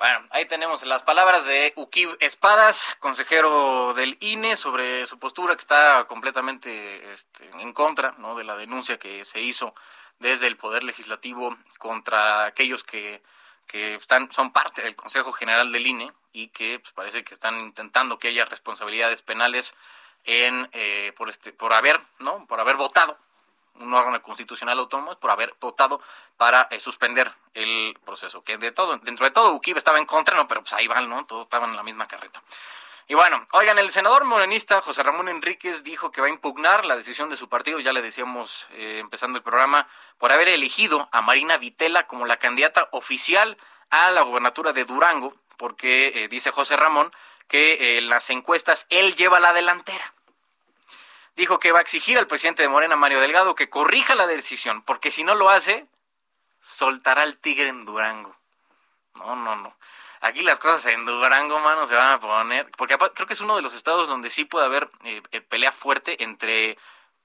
Bueno, ahí tenemos las palabras de Uquib Espadas, consejero del INE, sobre su postura que está completamente este, en contra de la denuncia que se hizo desde el Poder Legislativo contra aquellos que, que están, son parte del Consejo General del INE y que pues, parece que están intentando que haya responsabilidades penales en eh, por este por haber no por haber votado un órgano constitucional autónomo por haber votado para eh, suspender el proceso. Que de todo, dentro de todo, UKIP estaba en contra, no, pero pues ahí van, ¿no? Todos estaban en la misma carreta. Y bueno, oigan, el senador morenista José Ramón Enríquez dijo que va a impugnar la decisión de su partido, ya le decíamos eh, empezando el programa, por haber elegido a Marina Vitela como la candidata oficial a la gobernatura de Durango, porque eh, dice José Ramón que en las encuestas él lleva la delantera dijo que va a exigir al presidente de Morena, Mario Delgado, que corrija la decisión, porque si no lo hace, soltará al tigre en Durango. No, no, no. Aquí las cosas en Durango, mano, se van a poner, porque creo que es uno de los estados donde sí puede haber eh, eh, pelea fuerte entre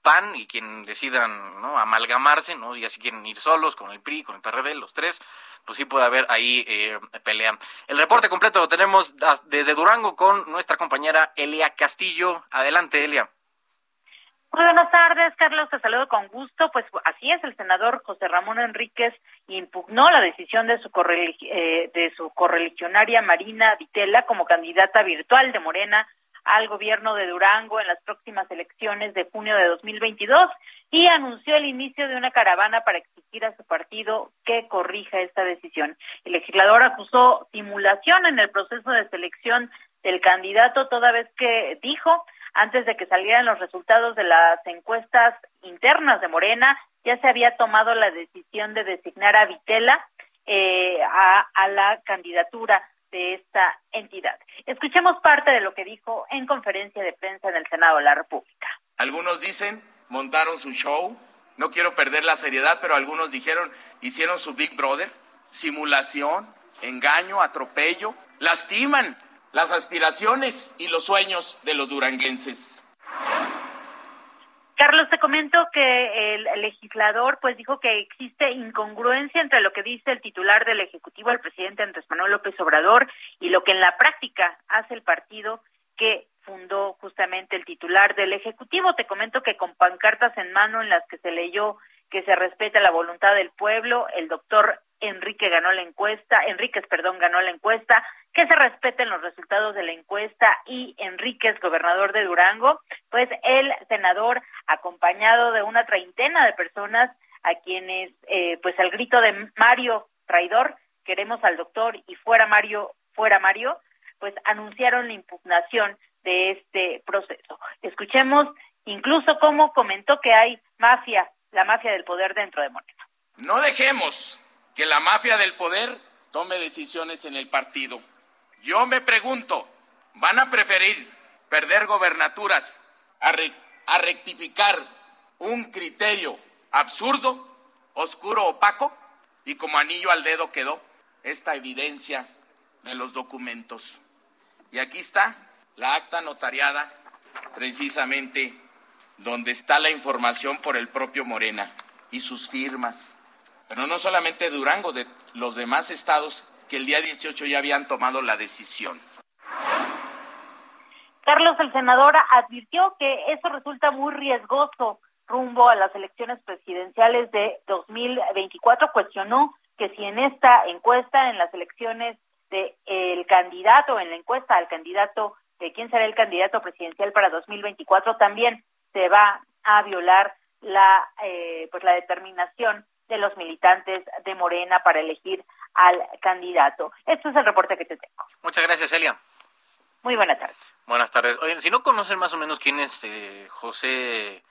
PAN y quien decidan ¿no? amalgamarse, ¿no? y así quieren ir solos con el PRI, con el PRD, los tres, pues sí puede haber ahí eh, pelea. El reporte completo lo tenemos desde Durango con nuestra compañera Elia Castillo. Adelante, Elia. Muy buenas tardes, Carlos, te saludo con gusto. Pues así es, el senador José Ramón Enríquez impugnó la decisión de su, eh, de su correligionaria Marina Vitela como candidata virtual de Morena al gobierno de Durango en las próximas elecciones de junio de 2022 y anunció el inicio de una caravana para exigir a su partido que corrija esta decisión. El legislador acusó simulación en el proceso de selección del candidato toda vez que dijo antes de que salieran los resultados de las encuestas internas de Morena, ya se había tomado la decisión de designar a Vitela eh, a, la candidatura de esta entidad. Escuchemos parte de lo que dijo en conferencia de prensa en el Senado de la República. Algunos dicen, montaron su show, no quiero perder la seriedad, pero algunos dijeron, hicieron su Big Brother, simulación, engaño, atropello, lastiman las aspiraciones y los sueños de los duranguenses. Carlos, te comento que el legislador pues dijo que existe incongruencia entre lo que dice el titular del Ejecutivo, el presidente Andrés Manuel López Obrador, y lo que en la práctica hace el partido que fundó justamente el titular del Ejecutivo. Te comento que con pancartas en mano en las que se leyó que se respeta la voluntad del pueblo, el doctor Enrique ganó la encuesta, Enríquez, perdón, ganó la encuesta, que se respeten los de la encuesta y Enríquez, gobernador de Durango, pues el senador, acompañado de una treintena de personas a quienes, eh, pues al grito de Mario traidor, queremos al doctor y fuera Mario, fuera Mario, pues anunciaron la impugnación de este proceso. Escuchemos incluso cómo comentó que hay mafia, la mafia del poder dentro de Morena. No dejemos que la mafia del poder tome decisiones en el partido. Yo me pregunto, ¿van a preferir perder gobernaturas a, rectificar un criterio absurdo, oscuro, opaco? Y como anillo al dedo quedó esta evidencia de los documentos. Y aquí está la acta notariada, precisamente donde está la información por el propio Morena y sus firmas. pero no solamente Durango, de los demás estados el día 18 ya habían tomado la decisión. Carlos, el senador advirtió que eso resulta muy riesgoso rumbo a las elecciones presidenciales de 2024. Cuestionó que si en esta encuesta, en las elecciones del el candidato, en la encuesta al candidato de quién será el candidato presidencial para 2024, también se va a violar la eh, pues la determinación de los militantes de Morena para elegir al candidato. Este es el reporte que te tengo. Muchas gracias, Elia. Muy buenas tardes. Buenas tardes. Oye, si no conocen más o menos quién es eh, José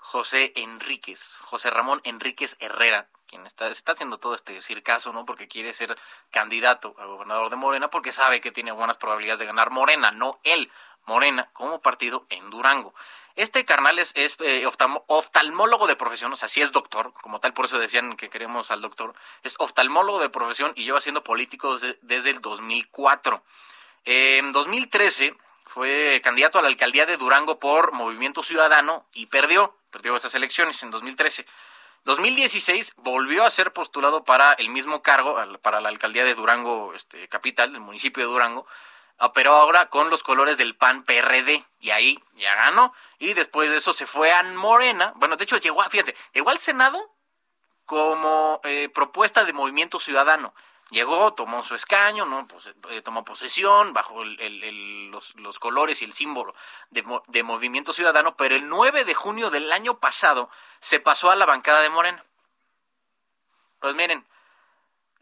José Enríquez, José Ramón Enríquez Herrera, quien está, está haciendo todo este circazo, ¿no? Porque quiere ser candidato a gobernador de Morena, porque sabe que tiene buenas probabilidades de ganar Morena, no él, Morena, como partido en Durango. Este carnal es, eh, oftalmólogo de profesión, o sea, sí es doctor, como tal, por eso decían que queremos al doctor. Es oftalmólogo de profesión y lleva siendo político desde, el 2004. En 2013 fue candidato a la alcaldía de Durango por Movimiento Ciudadano y perdió, perdió esas elecciones en 2013. 2016 volvió a ser postulado para el mismo cargo, para la alcaldía de Durango, este, capital, del municipio de Durango, pero ahora con los colores del PAN PRD, y ahí ya ganó, y después de eso se fue a Morena, bueno, de hecho llegó, fíjense, llegó al Senado como eh, propuesta de Movimiento Ciudadano, Llegó, tomó su escaño, ¿no? Pues, tomó posesión bajo los, colores y el símbolo de, de, Movimiento Ciudadano, pero el 9 de junio del año pasado se pasó a la bancada de Morena. Pues miren,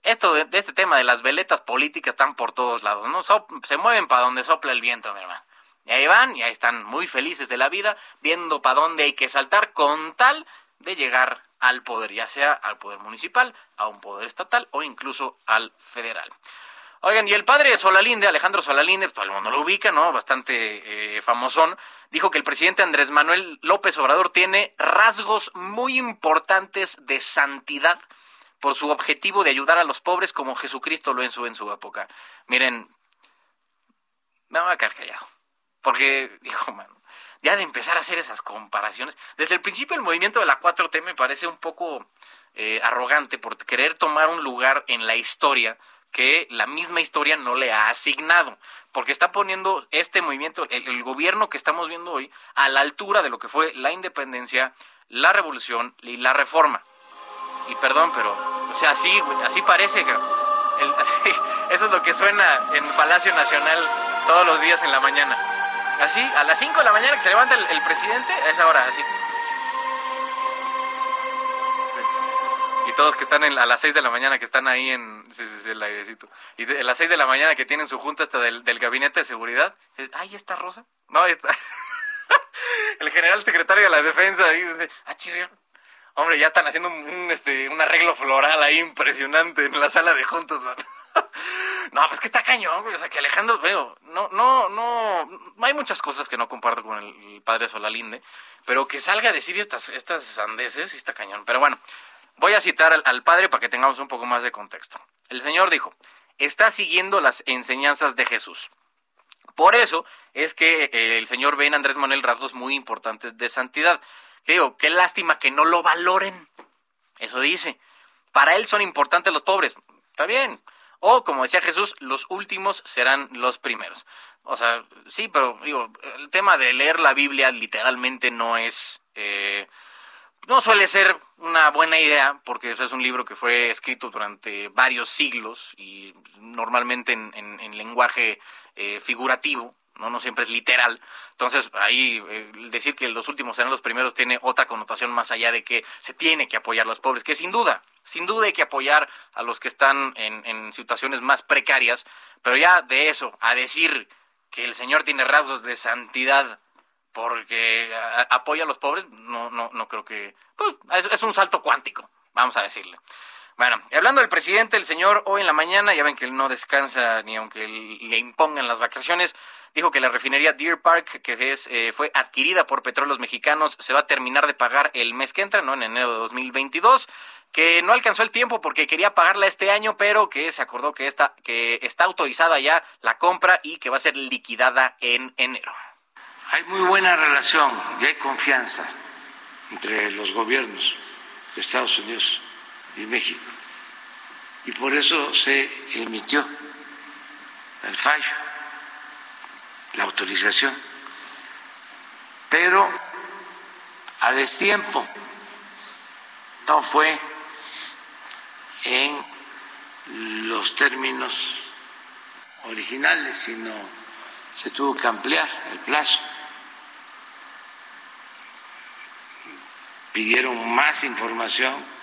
esto de, este tema de las veletas políticas están por todos lados, ¿no? se mueven para donde sopla el viento, mi hermano. Y ahí van, y ahí están muy felices de la vida, viendo para dónde hay que saltar con tal de llegar al poder, ya sea al poder municipal, a un poder estatal o incluso al federal. Oigan, y el padre Solalinde, Alejandro Solalinde, todo el mundo lo ubica, ¿no? Bastante eh, famosón, dijo que el presidente Andrés Manuel López Obrador tiene rasgos muy importantes de santidad por su objetivo de ayudar a los pobres como Jesucristo lo hizo en su época. Miren, me voy a quedar callado, porque, dijo, mano, ya de empezar a hacer esas comparaciones. Desde el principio el movimiento de la 4T me parece un poco eh, arrogante por querer tomar un lugar en la historia que la misma historia no le ha asignado, porque está poniendo este movimiento, el, gobierno que estamos viendo hoy, a la altura de lo que fue la independencia, la revolución y la reforma. Y perdón, pero, o sea, así, así parece, eso es lo que suena en Palacio Nacional todos los días en la mañana. Así, a las 5 de la mañana que se levanta el, presidente, a esa hora, así. Y todos que están a las 6 de la mañana, que están ahí en sí, sí, sí, el airecito. Y a las 6 de la mañana que tienen su junta hasta del, gabinete de seguridad, dices, ay, ¿está Rosa? No, ahí está. el general secretario de la defensa, ahí dice, ah, chirrión. Hombre, ya están haciendo un, este, un arreglo floral ahí impresionante en la sala de juntas, man. No, pues que está cañón, güey. O sea, que Alejandro, veo, no, no, no, hay muchas cosas que no comparto con el, padre Solalinde, pero que salga a decir estas, estas sandeces, está cañón. Pero bueno, voy a citar al, al padre para que tengamos un poco más de contexto. El Señor dijo, está siguiendo las enseñanzas de Jesús. Por eso es que eh, el Señor ve en Andrés Manuel rasgos muy importantes de santidad. Que digo, qué lástima que no lo valoren. Eso dice. Para él son importantes los pobres. Está bien. O, como decía Jesús, los últimos serán los primeros. O sea, sí, pero digo, el tema de leer la Biblia literalmente no es... Eh, no suele ser una buena idea porque es un libro que fue escrito durante varios siglos y normalmente en, lenguaje eh, figurativo, ¿no? no siempre es literal. Entonces, ahí eh, decir que los últimos serán los primeros tiene otra connotación más allá de que se tiene que apoyar a los pobres, que sin duda, sin duda hay que apoyar a los que están en, en situaciones más precarias, pero ya de eso, a decir que el Señor tiene rasgos de santidad porque apoya a los pobres, no, no, no creo que... Pues es un salto cuántico, vamos a decirle. Bueno, hablando del presidente, el señor hoy en la mañana, ya ven que él no descansa ni aunque le impongan las vacaciones, dijo que la refinería Deer Park, que es, eh, fue adquirida por petróleos mexicanos, se va a terminar de pagar el mes que entra, ¿no? En enero de 2022 que no alcanzó el tiempo porque quería pagarla este año, pero que se acordó que está, que está autorizada ya la compra y que va a ser liquidada en enero. Hay muy buena relación y hay confianza entre los gobiernos de Estados Unidos y México. Y por eso se emitió el fallo, la autorización. Pero a destiempo, no fue en los términos originales, sino se tuvo que ampliar el plazo. Pidieron más información,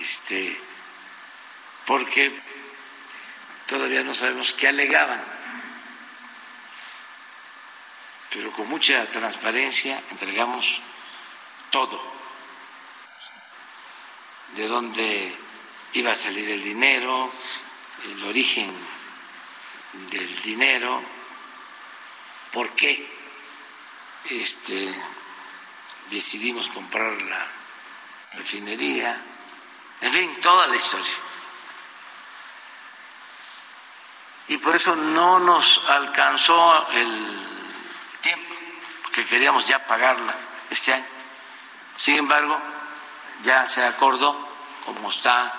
este, porque todavía no sabemos qué alegaban, pero con mucha transparencia entregamos todo, de dónde iba a salir el dinero, el origen del dinero, por qué este, decidimos comprar la refinería, en fin, toda la historia. Y por eso no nos alcanzó el tiempo, porque queríamos ya pagarla este año. Sin embargo, ya se acordó, como está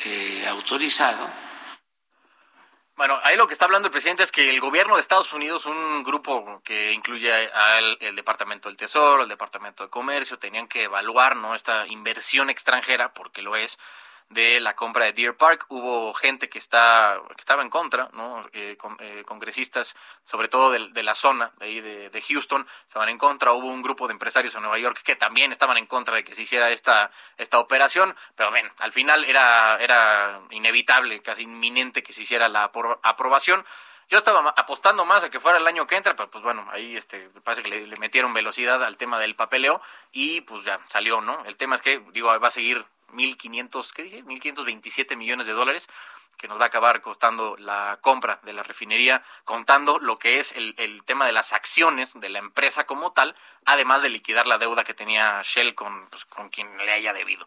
eh, autorizado, bueno, ahí lo que está hablando el presidente es que el gobierno de Estados Unidos, un grupo que incluye al el Departamento del Tesoro, el Departamento de Comercio, tenían que evaluar no esta inversión extranjera, porque lo es, de la compra de Deer Park. Hubo gente que, está, que estaba en contra, ¿no? Eh, eh, congresistas, sobre todo de, la zona de, ahí de, Houston, estaban en contra. Hubo un grupo de empresarios en Nueva York que también estaban en contra de que se hiciera esta, esta operación. Pero ven, al final era, era inevitable, casi inminente que se hiciera la aprobación. Yo estaba apostando más a que fuera el año que entra, pero pues bueno, ahí este, parece que le, le, metieron velocidad al tema del papeleo y pues ya salió, ¿no? El tema es que, digo, va a seguir 1.500, ¿qué dije? 1.527 millones de dólares que nos va a acabar costando la compra de la refinería, contando lo que es el, el tema de las acciones de la empresa como tal, además de liquidar la deuda que tenía Shell con, pues, con quien le haya debido.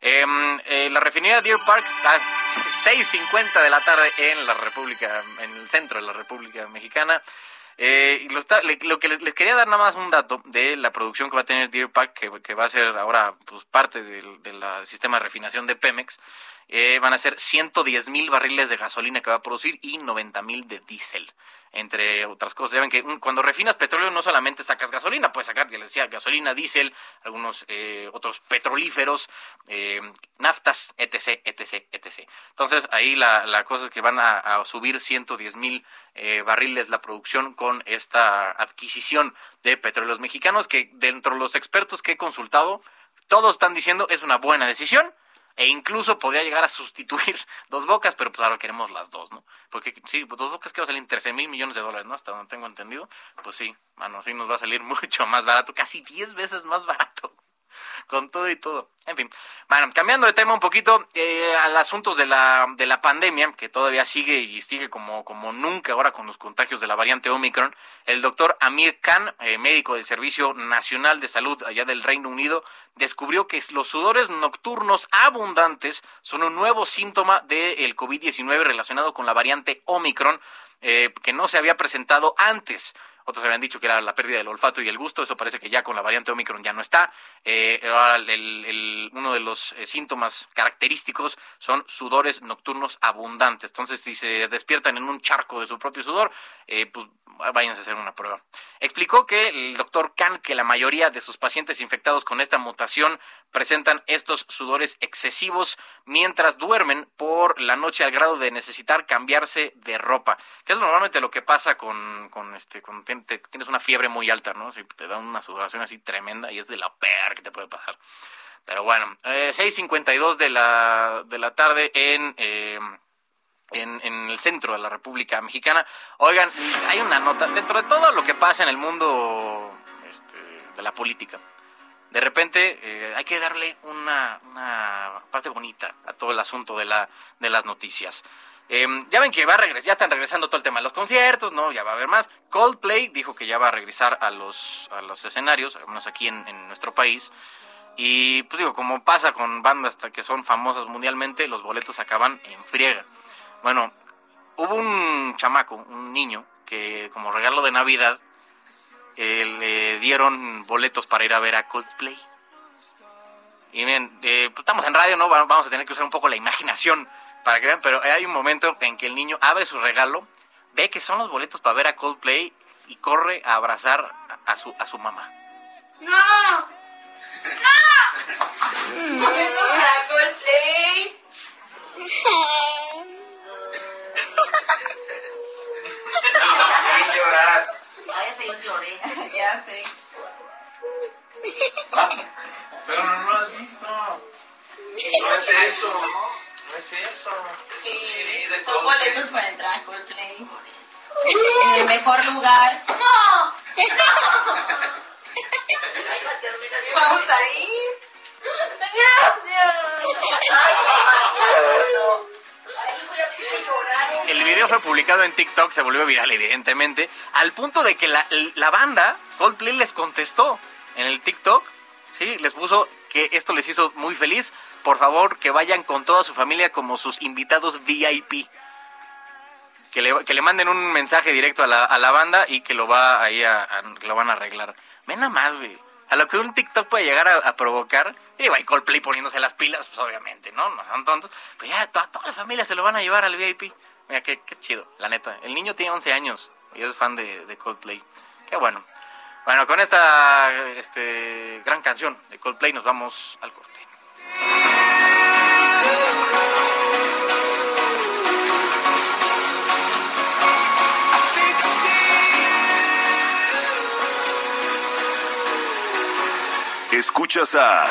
Em, eh, la refinería Deer Park a 6.50 de la tarde en la República, en el centro de la República Mexicana. Eh, lo, lo, que les, quería dar nada más un dato de la producción que va a tener Deer Park, que, va a ser ahora pues, parte del, sistema de refinación de Pemex. Eh, van a ser 110 mil barriles de gasolina que va a producir y 90 mil de diésel entre otras cosas. Ya ven que cuando refinas petróleo no solamente sacas gasolina, puedes sacar, ya les decía, gasolina, diésel, algunos eh, otros petrolíferos, eh, naftas, etc., etc., etc. Entonces ahí la, la cosa es que van a, subir 110 mil eh, barriles la producción con esta adquisición de petróleos mexicanos que dentro de los expertos que he consultado, todos están diciendo es una buena decisión e incluso podría llegar a sustituir dos bocas, pero pues ahora queremos las dos, ¿no? Porque sí, pues dos bocas que va a salir 13 mil millones de dólares, ¿no? Hasta donde tengo entendido, pues sí, mano, sí nos va a salir mucho más barato, casi 10 veces más barato con todo y todo. En fin, bueno, cambiando de tema un poquito eh, al asunto de la, de la pandemia, que todavía sigue y sigue como, como nunca ahora con los contagios de la variante Omicron, el doctor Amir Khan, eh, médico del Servicio Nacional de Salud allá del Reino Unido, descubrió que los sudores nocturnos abundantes son un nuevo síntoma del COVID-19 relacionado con la variante Omicron, eh, que no se había presentado antes. Otros habían dicho que era la pérdida del olfato y el gusto. Eso parece que ya con la variante Omicron ya no está. Eh, uno de los eh, síntomas característicos son sudores nocturnos abundantes. Entonces, si se despiertan en un charco de su propio sudor, eh, pues váyanse a hacer una prueba. Explicó que el doctor Khan que la mayoría de sus pacientes infectados con esta mutación presentan estos sudores excesivos mientras duermen por la noche al grado de necesitar cambiarse de ropa, que es normalmente lo que pasa con, con este, con, tienes una fiebre muy alta, ¿no? Si te da una sudoración así tremenda y es de la peor que te puede pasar. Pero bueno, eh, 6.52 de la, de la tarde en... Eh, en, en, el centro de la República Mexicana. Oigan, hay una nota, dentro de todo lo que pasa en el mundo este, de la política, de repente eh, hay que darle una, una, parte bonita a todo el asunto de, la, de las noticias. Em, ya ven que va a regresar, ya están regresando todo el tema de los conciertos, ¿no? Ya va a haber más. Coldplay dijo que ya va a regresar a los, a los escenarios, al menos aquí en, en nuestro país. Y pues digo, como pasa con bandas que son famosas mundialmente, los boletos acaban en friega. Bueno, hubo un chamaco, un niño, que como regalo de Navidad eh, le dieron boletos para ir a ver a Coldplay. Y miren, eh, pues, estamos en radio, ¿no? Vamos a tener que usar un poco la imaginación para que vean, pero hay un momento en que el niño abre su regalo, ve que son los boletos para ver a Coldplay y corre a abrazar a su, a su mamá. ¡No! ¡No! ¡Boletos para Coldplay! llorar. Ya sé, lloré. Ya sé. Pero no lo has visto. No es eso. No es eso. Sí, son boletos para entrar a Coldplay. En el mejor lugar. ¡No! ¡No! Vamos a ir. Gracias. El video fue publicado en TikTok, se volvió viral evidentemente, al punto de que la, banda Coldplay les contestó en el TikTok, sí, les puso que esto les hizo muy feliz. Por favor, que vayan con toda su familia como sus invitados VIP. Que le, que le manden un mensaje directo a la, a la banda y que lo va ahí a, lo van a arreglar. Ven nada más, güey. A lo que un TikTok puede llegar a, provocar. Y va Coldplay poniéndose las pilas, pues obviamente, ¿no? No son tontos. Pero ya toda, toda la familia se lo van a llevar al VIP. Mira, qué, qué chido, la neta. El niño tiene 11 años y es fan de, de Coldplay. Qué bueno. Bueno, con esta este, gran canción de Coldplay nos vamos al corte. Escuchas a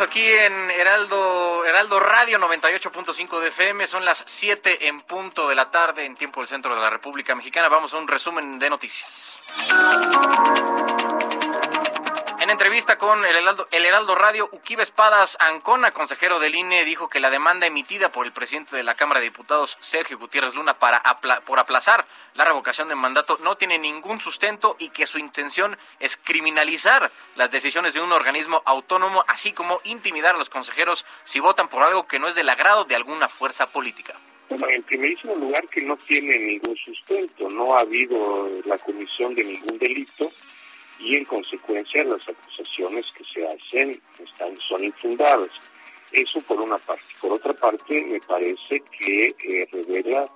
Aquí en Heraldo, Heraldo Radio 98.5 de FM. Son las 7 en punto de la tarde en tiempo del centro de la República Mexicana. Vamos a un resumen de noticias. En entrevista con el Heraldo, Radio, Uquiba Espadas Ancona, consejero del INE, dijo que la demanda emitida por el presidente de la Cámara de Diputados, Sergio Gutiérrez Luna, para por aplazar la revocación de mandato no tiene ningún sustento y que su intención es criminalizar las decisiones de un organismo autónomo, así como intimidar a los consejeros si votan por algo que no es del agrado de alguna fuerza política. Bueno, en primerísimo lugar que no tiene ningún sustento, no ha habido la comisión de ningún delito y en consecuencia las acusaciones que se hacen están son infundadas. Eso por una parte. Por otra parte, me parece que eh, revela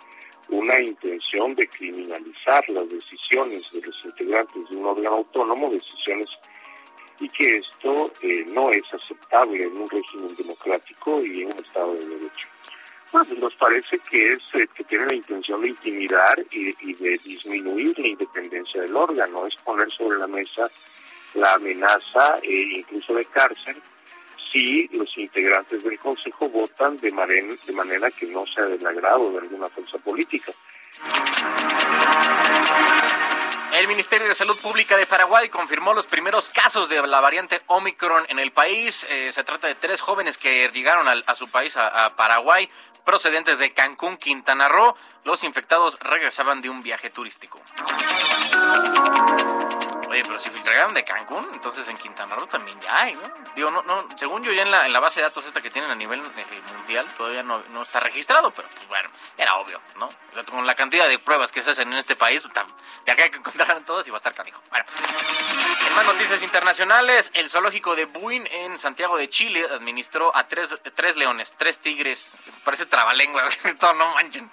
una intención de criminalizar las decisiones de los integrantes de un órgano autónomo, decisiones y que esto eh, no es aceptable en un régimen democrático y en un Estado de Derecho. Pues nos parece que es eh, que tiene la intención de intimidar y, de disminuir la independencia del órgano, es poner sobre la mesa la amenaza e incluso de cárcel si los integrantes del Consejo votan de de manera que no sea del agrado de alguna fuerza política. El Ministerio de Salud Pública de Paraguay confirmó los primeros casos de la variante Omicron en el país. Eh, se trata de tres jóvenes que llegaron a, su país, a Paraguay, procedentes de Cancún, Quintana Roo. Los infectados regresaban de un viaje turístico. Oye, pero si filtraron de Cancún, entonces en Quintana Roo también ya hay, ¿no? Digo, no, no, según yo ya en la, en la base de datos esta que tienen a nivel eh, mundial todavía no, no, está registrado, pero pues bueno, era obvio, ¿no? Con la cantidad de pruebas que se hacen en este país, pues, de acá hay que encontrar todos y va a estar canijo. Bueno, en más noticias internacionales, el zoológico de Buin en Santiago de Chile administró a tres, tres leones, tres tigres, parece trabalengua, esto no manchen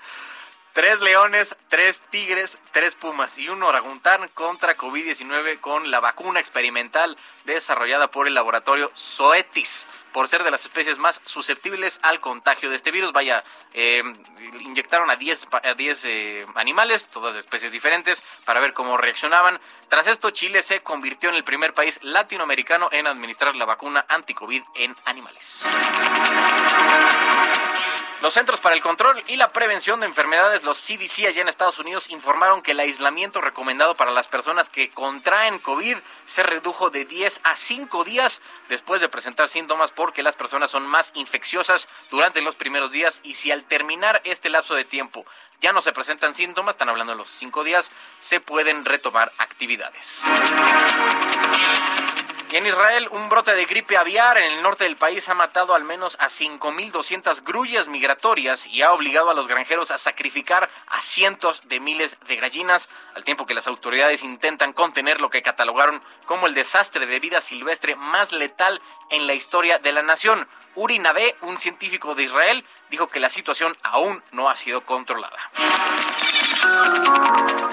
Tres leones, tres tigres, tres pumas y un orangután contra COVID-19 con la vacuna experimental desarrollada por el laboratorio Zoetis, por ser de las especies más susceptibles al contagio de este virus. Vaya, eh, inyectaron a 10 a diez, eh, animales, todas especies diferentes, para ver cómo reaccionaban. Tras esto, Chile se convirtió en el primer país latinoamericano en administrar la vacuna anti-COVID en animales. Los Centros para el Control y la Prevención de Enfermedades, los CDC allá en Estados Unidos, informaron que el aislamiento recomendado para las personas que contraen COVID se redujo de 10 a 5 días después de presentar síntomas porque las personas son más infecciosas durante los primeros días y si al terminar este lapso de tiempo ya no se presentan síntomas, están hablando de los 5 días, se pueden retomar actividades. En Israel, un brote de gripe aviar en el norte del país ha matado al menos a 5.200 grullas migratorias y ha obligado a los granjeros a sacrificar a cientos de miles de gallinas, al tiempo que las autoridades intentan contener lo que catalogaron como el desastre de vida silvestre más letal en la historia de la nación. Uri Nabé, un científico de Israel, dijo que la situación aún no ha sido controlada.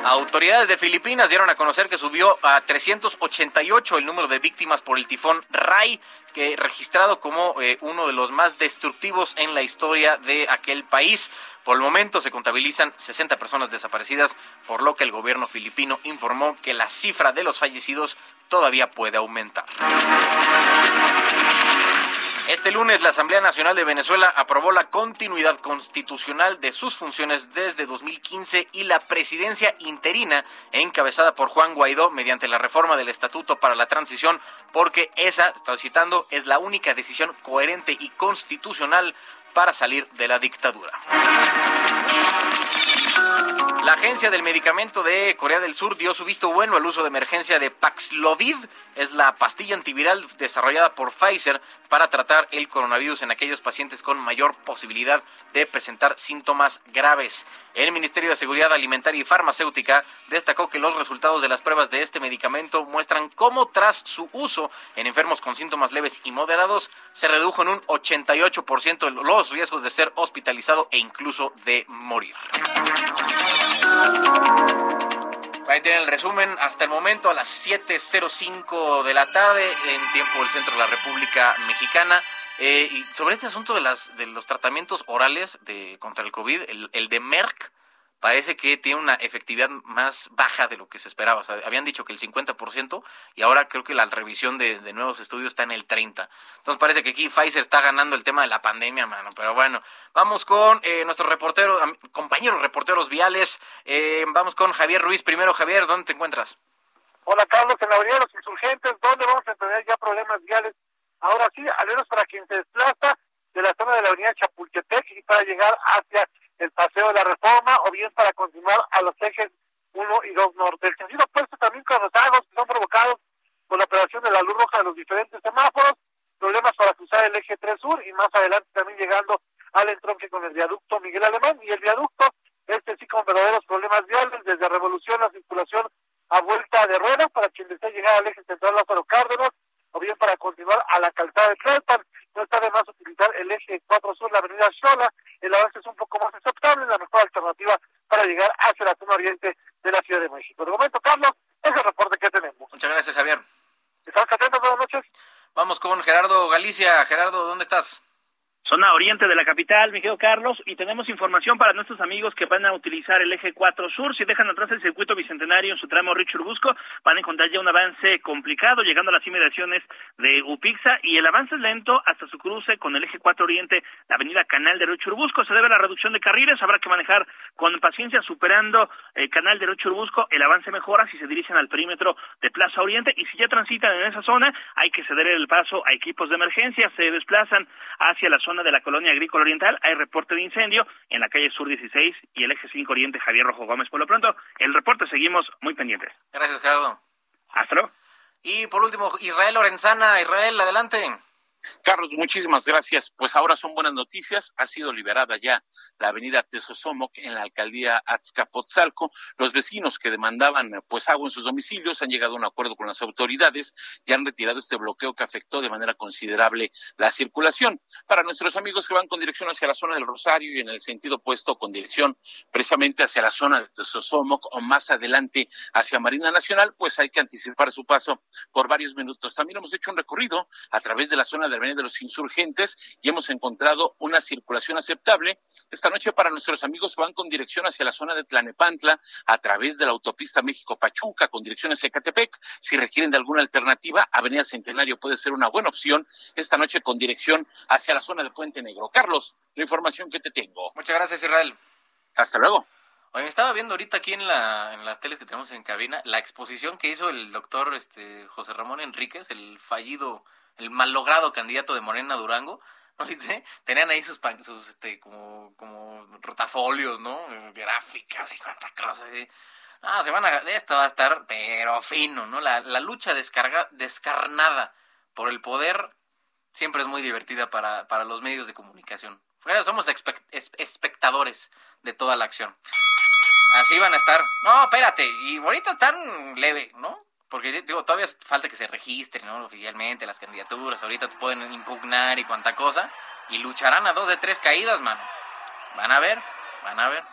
Autoridades de Filipinas dieron a conocer que subió a 388 el número de víctimas por el tifón Rai, que registrado como eh, uno de los más destructivos en la historia de aquel país. Por el momento se contabilizan 60 personas desaparecidas, por lo que el gobierno filipino informó que la cifra de los fallecidos todavía puede aumentar. Este lunes la Asamblea Nacional de Venezuela aprobó la continuidad constitucional de sus funciones desde 2015 y la presidencia interina encabezada por Juan Guaidó mediante la reforma del Estatuto para la Transición porque esa, estoy citando, es la única decisión coherente y constitucional para salir de la dictadura. La Agencia del Medicamento de Corea del Sur dio su visto bueno al uso de emergencia de Paxlovid, es la pastilla antiviral desarrollada por Pfizer para tratar el coronavirus en aquellos pacientes con mayor posibilidad de presentar síntomas graves. El Ministerio de Seguridad Alimentaria y Farmacéutica destacó que los resultados de las pruebas de este medicamento muestran cómo tras su uso en enfermos con síntomas leves y moderados se redujo en un 88% los riesgos de ser hospitalizado e incluso de morir. Ahí tienen el resumen hasta el momento a las 7.05 de la tarde en tiempo del centro de la República Mexicana. Eh, y sobre este asunto de, las, de los tratamientos orales de, contra el COVID, el, el de Merck parece que tiene una efectividad más baja de lo que se esperaba. Habían dicho que el 50% y ahora creo que la revisión de, nuevos estudios está en el 30%. Entonces parece que aquí Pfizer está ganando el tema de la pandemia, mano. Pero bueno, vamos con eh, nuestros reporteros, compañeros reporteros viales. Eh, vamos con Javier Ruiz. Primero, Javier, ¿dónde te encuentras? Hola, Carlos, en la Avenida de los Insurgentes, ¿dónde vamos a tener ya problemas viales? Ahora sí, al menos para quien se desplaza de la zona de la Avenida Chapultepec y para llegar hacia el paseo de la reforma o bien para continuar a los ejes 1 y 2 norte. El sentido opuesto también con agos que son provocados por la operación de la luz roja de los diferentes semáforos, problemas para cruzar el eje 3 sur y más adelante también llegando al entronque con el viaducto Miguel Alemán y el viaducto, este sí con verdaderos problemas viales, desde Revolución la circulación a vuelta de ruedas para quien desea llegar al eje central Lázaro Cárdenas o bien para continuar a la calzada de Tlalpan. No está de más utilizar el eje 4 sur, la avenida Xola, el avance es un poco más aceptable, la mejor alternativa para llegar hacia la zona oriente de la Ciudad de México. De momento, Carlos, es el reporte que tenemos. Muchas gracias, Javier. ¿Estás atentos? Buenas noches. Vamos con Gerardo Galicia. Gerardo, ¿dónde estás? Zona oriente de la capital, mi querido Carlos, y tenemos información para nuestros amigos que van a utilizar el eje 4 Sur. Si dejan atrás el circuito bicentenario en su tramo Richard Busco, van a encontrar ya un avance complicado, llegando a las inmediaciones de Upixa, y el avance es lento hasta su cruce con el eje 4 Oriente, la avenida Canal de Richard Busco. Se debe a la reducción de carriles, habrá que manejar con paciencia, superando el Canal de Richard Busco. El avance mejora si se dirigen al perímetro de Plaza Oriente, y si ya transitan en esa zona, hay que ceder el paso a equipos de emergencia, se desplazan hacia la zona de la colonia agrícola oriental hay reporte de incendio en la calle Sur 16 y el eje 5 Oriente Javier Rojo Gómez. Por lo pronto, el reporte seguimos muy pendientes. Gracias, Gerardo. Hasta Y por último, Israel Lorenzana. Israel, adelante. Carlos, muchísimas gracias. Pues ahora son buenas noticias. Ha sido liberada ya la avenida Tesosomoc en la alcaldía Azcapotzalco. Los vecinos que demandaban pues agua en sus domicilios han llegado a un acuerdo con las autoridades y han retirado este bloqueo que afectó de manera considerable la circulación. Para nuestros amigos que van con dirección hacia la zona del Rosario y en el sentido opuesto con dirección precisamente hacia la zona de Tesosomoc o más adelante hacia Marina Nacional, pues hay que anticipar su paso por varios minutos. También hemos hecho un recorrido a través de la zona de la Avenida de los Insurgentes y hemos encontrado una circulación aceptable. Esta noche para nuestros amigos van con dirección hacia la zona de Tlanepantla a través de la autopista México-Pachuca con dirección hacia Catepec. Si requieren de alguna alternativa, Avenida Centenario puede ser una buena opción esta noche con dirección hacia la zona de Puente Negro. Carlos, la información que te tengo. Muchas gracias, Israel. Hasta luego. Oye, estaba viendo ahorita aquí en, la, en las teles que tenemos en cabina la exposición que hizo el doctor este, José Ramón Enríquez, el fallido, el malogrado candidato de Morena Durango. ¿No viste? Tenían ahí sus, sus este, como, como rotafolios, ¿no? Gráficas y cuánta cosa. Ah, se van a, esto va a estar, pero fino, ¿no? La, la lucha descarga, descarnada por el poder siempre es muy divertida para, para los medios de comunicación. somos espectadores de toda la acción. Así van a estar. No, espérate. Y ahorita están leve, ¿no? Porque digo, todavía falta que se registren, ¿no? Oficialmente las candidaturas. Ahorita te pueden impugnar y cuanta cosa. Y lucharán a dos de tres caídas, mano. Van a ver, van a ver.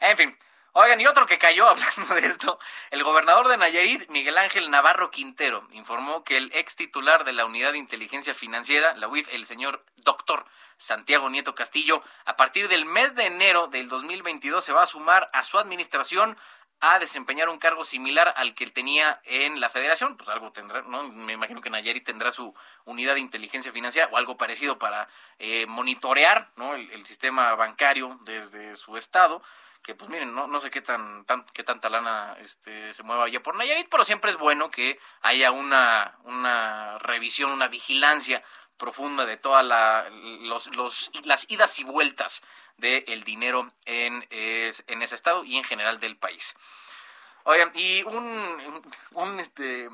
En fin. Oigan, y otro que cayó hablando de esto, el gobernador de Nayarit, Miguel Ángel Navarro Quintero, informó que el ex titular de la Unidad de Inteligencia Financiera, la UIF, el señor doctor Santiago Nieto Castillo, a partir del mes de enero del 2022 se va a sumar a su administración a desempeñar un cargo similar al que tenía en la federación, pues algo tendrá, ¿no? Me imagino que Nayarit tendrá su unidad de inteligencia financiera o algo parecido para eh, monitorear, ¿no? El, sistema bancario desde su estado que pues miren, no, no sé qué tan, tan qué tanta lana este, se mueva allá por Nayarit, pero siempre es bueno que haya una, una revisión, una vigilancia profunda de todas la, las idas y vueltas del dinero en, en ese estado y en general del país. Oigan, y un, un este,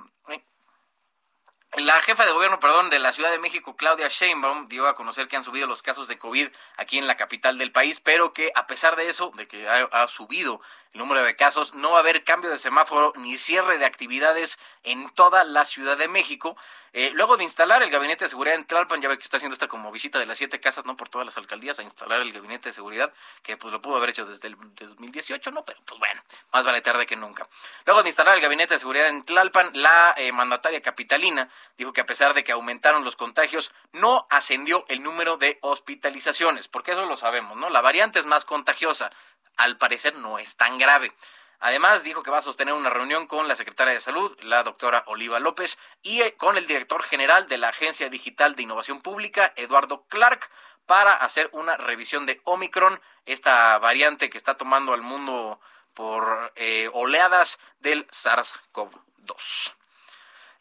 la jefa de gobierno, perdón, de la Ciudad de México, Claudia Sheinbaum, dio a conocer que han subido los casos de COVID aquí en la capital del país, pero que a pesar de eso, de que ha, subido número de casos, no va a haber cambio de semáforo ni cierre de actividades en toda la Ciudad de México. Eh, luego de instalar el gabinete de seguridad en Tlalpan, ya ve que está haciendo esta como visita de las siete casas, no por todas las alcaldías, a instalar el gabinete de seguridad, que pues lo pudo haber hecho desde el 2018, ¿no? Pero pues bueno, más vale tarde que nunca. Luego de instalar el gabinete de seguridad en Tlalpan, la eh, mandataria capitalina dijo que a pesar de que aumentaron los contagios, no ascendió el número de hospitalizaciones, porque eso lo sabemos, ¿no? La variante es más contagiosa, al parecer no es tan grave. Además, dijo que va a sostener una reunión con la secretaria de Salud, la doctora Oliva López, y eh, con el director general de la Agencia Digital de Innovación Pública, Eduardo Clark, para hacer una revisión de Omicron, esta variante que está tomando al mundo por eh, oleadas del SARS-CoV-2.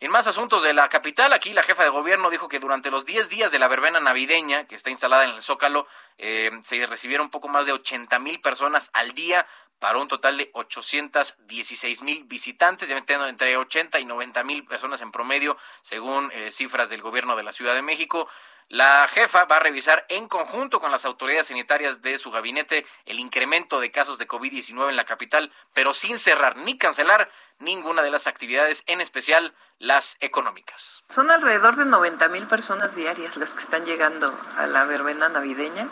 En más asuntos de la capital, aquí la jefa de gobierno dijo que durante los 10 días de la verbena navideña, que está instalada en el Zócalo, eh, se recibieron un poco más de 80 mil personas al día para un total de 816 mil visitantes, entre 80 y 90 mil personas en promedio, según eh, cifras del gobierno de la Ciudad de México. La jefa va a revisar en conjunto con las autoridades sanitarias de su gabinete el incremento de casos de COVID-19 en la capital, pero sin cerrar ni cancelar ninguna de las actividades, en especial las económicas. Son alrededor de 90 mil personas diarias las que están llegando a la verbena navideña,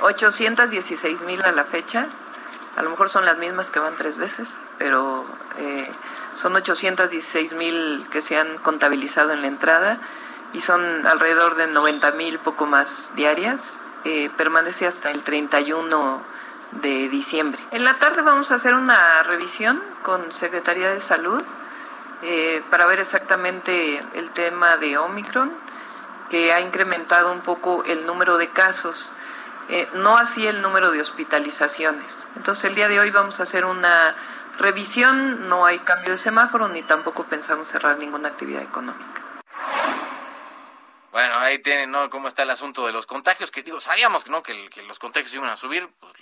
816 mil a la fecha, a lo mejor son las mismas que van tres veces, pero eh, son 816 mil que se han contabilizado en la entrada y son alrededor de 90 mil, poco más diarias. Eh, permanece hasta el 31 de diciembre. En la tarde vamos a hacer una revisión con Secretaría de Salud eh, para ver exactamente el tema de Omicron, que ha incrementado un poco el número de casos eh, no así el número de hospitalizaciones. Entonces el día de hoy vamos a hacer una revisión, no hay cambio de semáforo ni tampoco pensamos cerrar ninguna actividad económica. Bueno, ahí tienen, ¿no? Cómo está el asunto de los contagios, que digo, sabíamos ¿no? que, que los contagios iban a subir, pues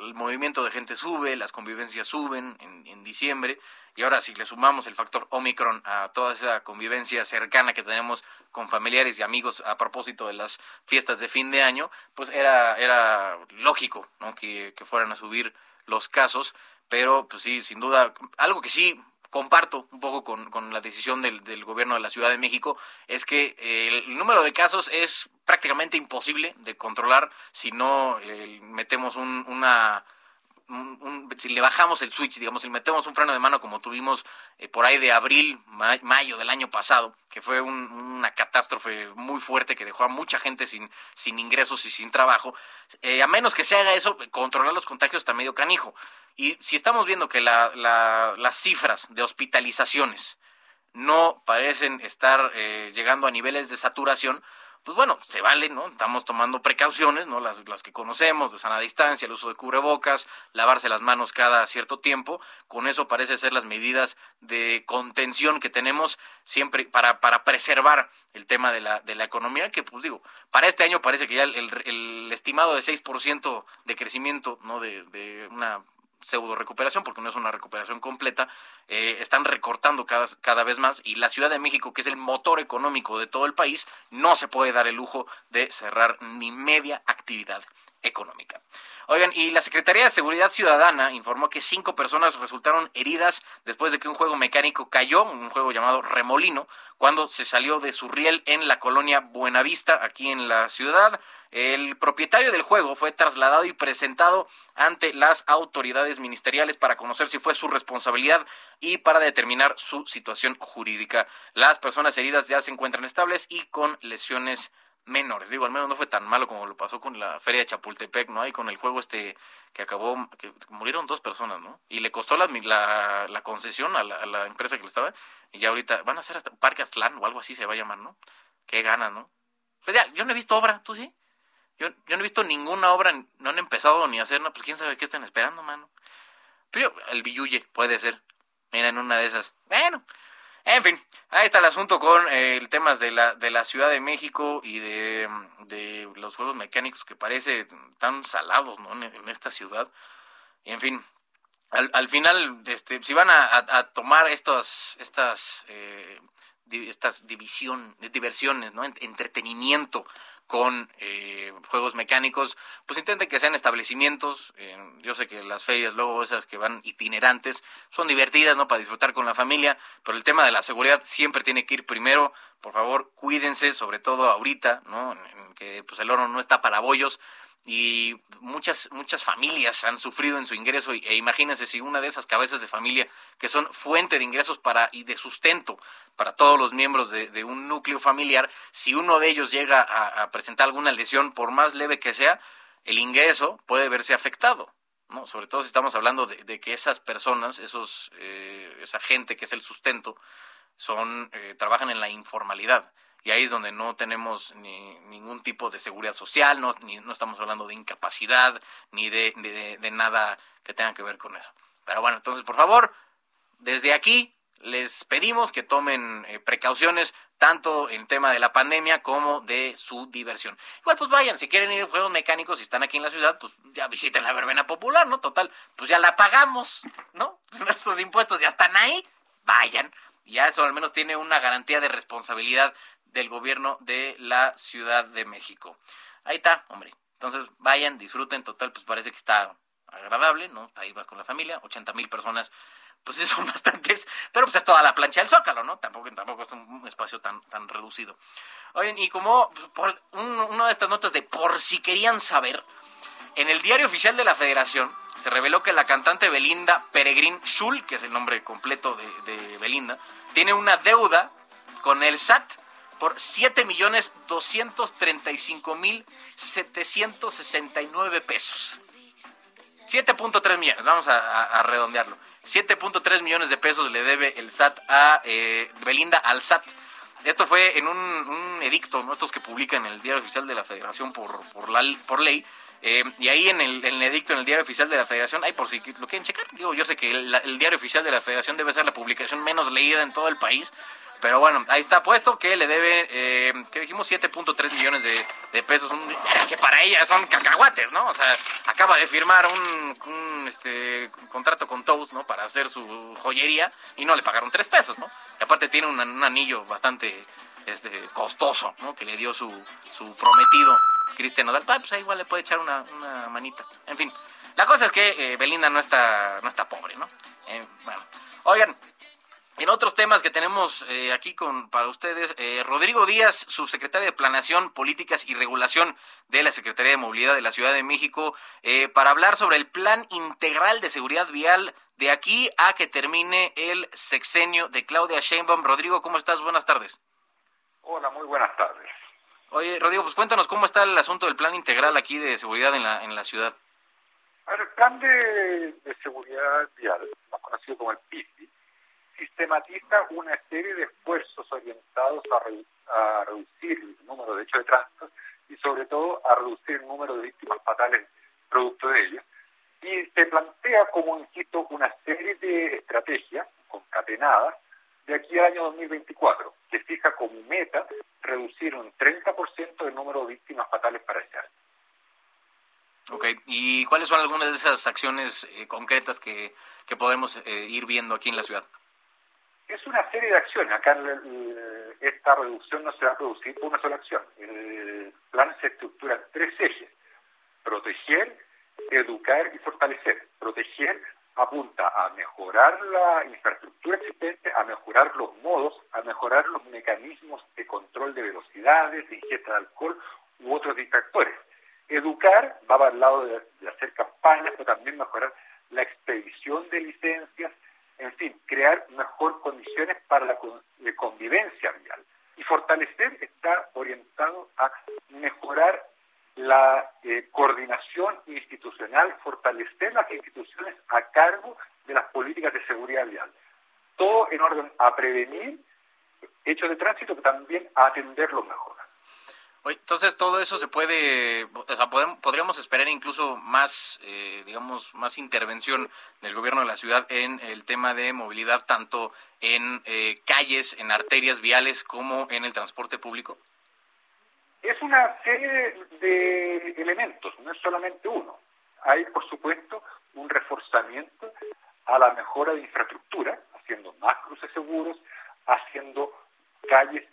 el movimiento de gente sube, las convivencias suben en, en diciembre, y ahora si le sumamos el factor Omicron a toda esa convivencia cercana que tenemos con familiares y amigos a propósito de las fiestas de fin de año, pues era, era lógico ¿no? que, fueran a subir los casos, pero pues sí, sin duda, algo que sí comparto un poco con, con la decisión del, del, gobierno de la Ciudad de México es que el número de casos es prácticamente imposible de controlar si no eh, metemos un, una si le bajamos el switch, digamos, si le metemos un freno de mano como tuvimos eh, por ahí de abril, mayo del año pasado, que fue una catástrofe muy fuerte que dejó a mucha gente sin, sin ingresos y sin trabajo, eh, a menos que se haga eso, controlar los contagios está medio canijo. Y si estamos viendo que las cifras de hospitalizaciones no parecen estar eh, llegando a niveles de saturación, pues bueno, se vale, ¿no? Estamos tomando precauciones, ¿no? Las, las que conocemos, de sana distancia, el uso de cubrebocas, lavarse las manos cada cierto tiempo. Con eso parece ser las medidas de contención que tenemos siempre para, para preservar el tema de la, de la economía, que pues digo, para este año parece que ya el, el, estimado de 6% de crecimiento, ¿no? De, de una pseudo recuperación, porque no es una recuperación completa, eh, están recortando cada, cada vez más y la Ciudad de México, que es el motor económico de todo el país, no se puede dar el lujo de cerrar ni media actividad económica. Oigan, y la Secretaría de Seguridad Ciudadana informó que cinco personas resultaron heridas después de que un juego mecánico cayó, un juego llamado Remolino, cuando se salió de su riel en la colonia Buenavista, aquí en la ciudad. El propietario del juego fue trasladado y presentado ante las autoridades ministeriales para conocer si fue su responsabilidad y para determinar su situación jurídica. Las personas heridas ya se encuentran estables y con lesiones menores. Digo, al menos no fue tan malo como lo pasó con la feria de Chapultepec, ¿no? Y con el juego este que acabó, que murieron dos personas, ¿no? Y le costó la, la, concesión a la, empresa que le estaba. Y ya ahorita van a hacer hasta Parque Aztlán o algo así se va a llamar, ¿no? Qué ganas, ¿no? Pues ya, yo no he visto obra, ¿tú sí? Yo, yo no he visto ninguna obra, no han empezado ni a hacer, no, pues quién sabe qué están esperando, mano. Pero el billuye, puede ser. Mira, en una de esas. Bueno, en fin, ahí está el asunto con eh, el temas de la, de la Ciudad de México y de, de los juegos mecánicos que parece tan salados ¿no? en, esta ciudad. Y en fin, al, al final, este, si van a, tomar estos, estas, eh, estas división, diversiones, ¿no? entretenimiento con eh, juegos mecánicos, pues intenten que sean establecimientos. Eh, yo sé que las ferias, luego esas que van itinerantes, son divertidas, ¿no? Para disfrutar con la familia, pero el tema de la seguridad siempre tiene que ir primero. Por favor, cuídense, sobre todo ahorita, ¿no? En que pues el oro no está para bollos y muchas muchas familias han sufrido en su ingreso e imagínense si una de esas cabezas de familia que son fuente de ingresos para y de sustento para todos los miembros de, un núcleo familiar, si uno de ellos llega a, presentar alguna lesión, por más leve que sea, el ingreso puede verse afectado. ¿no? Sobre todo si estamos hablando de, que esas personas, esos, eh, esa gente que es el sustento, son, eh, trabajan en la informalidad y ahí es donde no tenemos ni, ningún tipo de seguridad social, no, ni, no estamos hablando de incapacidad, ni de, de, nada que tenga que ver con eso. Pero bueno, entonces por favor, desde aquí les pedimos que tomen eh, precauciones tanto en tema de la pandemia como de su diversión. Igual pues vayan, si quieren ir a juegos mecánicos y están aquí en la ciudad, pues ya visiten la verbena popular, ¿no? Total, pues ya la pagamos, ¿no? Nuestros impuestos ya están ahí, vayan. Ya eso al menos tiene una garantía de responsabilidad del gobierno de la Ciudad de México. Ahí está, hombre. Entonces vayan, disfruten, total, pues parece que está agradable, ¿no? Ahí vas con la familia, 80 mil personas, pues sí son bastantes, pero pues es toda la plancha del Zócalo, ¿no? Tampoco, tampoco es un espacio tan, tan reducido. Oigan, y como pues, por una de estas notas de por si querían saber, en el diario oficial de la Federación se reveló que la cantante Belinda Peregrín Schul, que es el nombre completo de Belinda, tiene una deuda con el SAT por 7.235.769 pesos. 7.3 millones, vamos a, redondearlo. 7.3 millones de pesos le debe el SAT a eh, Belinda al SAT. Esto fue en un, edicto, ¿no? estos que publican en el Diario Oficial de la Federación por, por ley. Eh, y ahí en el, edicto, en el Diario Oficial de la Federación, hay por si lo quieren checar, digo, yo sé que el Diario Oficial de la Federación debe ser la publicación menos leída en todo el país, pero bueno, ahí está puesto que le debe, eh, que dijimos 7.3 millones de, pesos, que para ella son cacahuates, ¿no? O sea, acaba de firmar un, este, contrato con Toast, ¿no? Para hacer su joyería y no le pagaron 3 pesos, ¿no? Y aparte tiene un, anillo bastante este, costoso, ¿no? Que le dio su, su prometido Cristian Nodal. Ah, pues ahí igual le puede echar una, manita. En fin, la cosa es que eh, Belinda no está, no está pobre, ¿no? Eh, bueno, oigan, En otros temas que tenemos eh, aquí con para ustedes, eh, Rodrigo Díaz, subsecretario de Planeación, Políticas y Regulación de la Secretaría de Movilidad de la Ciudad de México, eh, para hablar sobre el Plan Integral de Seguridad Vial de aquí a que termine el sexenio de Claudia Sheinbaum. Rodrigo, ¿cómo estás? Buenas tardes. Hola, muy buenas tardes. Oye, Rodrigo, pues cuéntanos cómo está el asunto del Plan Integral aquí de seguridad en la, en la ciudad. El plan de, de seguridad vial, más conocido como el PISI, sistematiza una serie de esfuerzos orientados a, a, reducir el número de hechos de tránsito y sobre todo a reducir el número de víctimas fatales producto de ello. Y se plantea como, insisto, una serie de estrategias concatenadas de aquí al año 2024, que fija como meta reducir un 30% del número de víctimas fatales para ese año. Ok, ¿y cuáles son algunas de esas acciones eh, concretas que, que podemos eh, ir viendo aquí en la ciudad? Es una serie de acciones. Acá esta reducción no se va a producir por una sola acción. El plan se estructura en tres ejes. Proteger, educar y fortalecer. Proteger apunta a mejorar la infraestructura existente, a mejorar los modos, a mejorar los mecanismos de control de velocidades, de ingesta de alcohol u otros distractores. Educar va al lado de, de hacer campañas, pero también mejorar la expedición de licencias, en fin, crear mejor condiciones para la convivencia vial. Y fortalecer está orientado a mejorar la eh, coordinación institucional, fortalecer las instituciones a cargo de las políticas de seguridad vial. Todo en orden a prevenir hechos de tránsito, pero también a atenderlos mejor. Entonces todo eso se puede, o sea, podríamos esperar incluso más, eh, digamos, más intervención del gobierno de la ciudad en el tema de movilidad, tanto en eh, calles, en arterias viales, como en el transporte público. Es una serie de elementos, no es solamente uno. Hay, por supuesto, un reforzamiento a la mejora de infraestructura, haciendo más cruces seguros, haciendo calles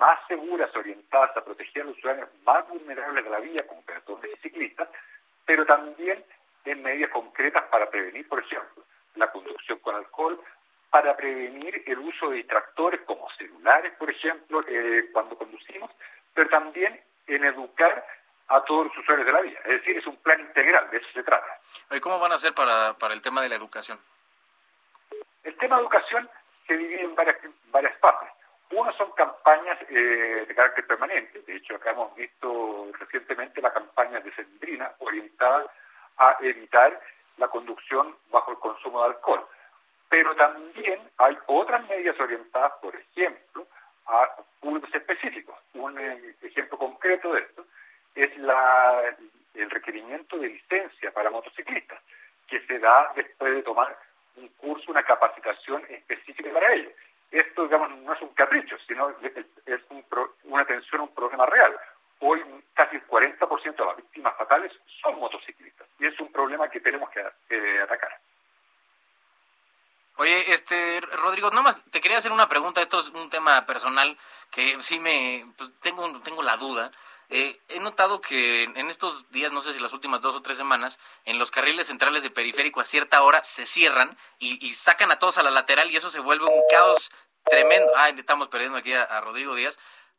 más seguras, orientadas a proteger a los ciudadanos más vulnerables de la vía, como peatones y ciclistas, pero también en medidas concretas para prevenir, por ejemplo, la conducción con alcohol, para prevenir el uso de distractores como celulares, por ejemplo, eh, cuando conducimos, pero también en educar a todos los usuarios de la vía. Es decir, es un plan integral, de eso se trata. ¿Y cómo van a hacer para, para el tema de la educación? El tema de educación se divide en varias, varias partes. Uno son campañas eh, de carácter permanente. De hecho, acá hemos visto recientemente la campaña de Sendrina orientada a evitar la conducción bajo el consumo de alcohol. Pero también hay otras medidas orientadas, por ejemplo, a públicos específicos. Un eh, ejemplo concreto de esto es la, el requerimiento de licencia para motociclistas, que se da después de tomar un curso, una capacitación específica para ello. Esto, digamos, no es un capricho, sino es un una atención a un problema real. Hoy casi el 40% de las víctimas fatales son motociclistas y es un problema que tenemos que atacar. Oye, este, Rodrigo, nomás te quería hacer una pregunta. Esto es un tema personal que sí me, pues, tengo, tengo la duda. Eh, he notado que en estos días, no sé si las últimas dos o tres semanas, en los carriles centrales de periférico a cierta hora se cierran y, sacan a todos a la lateral y eso se vuelve un caos tremendo. Ay, estamos perdiendo aquí a, Rodrigo Díaz.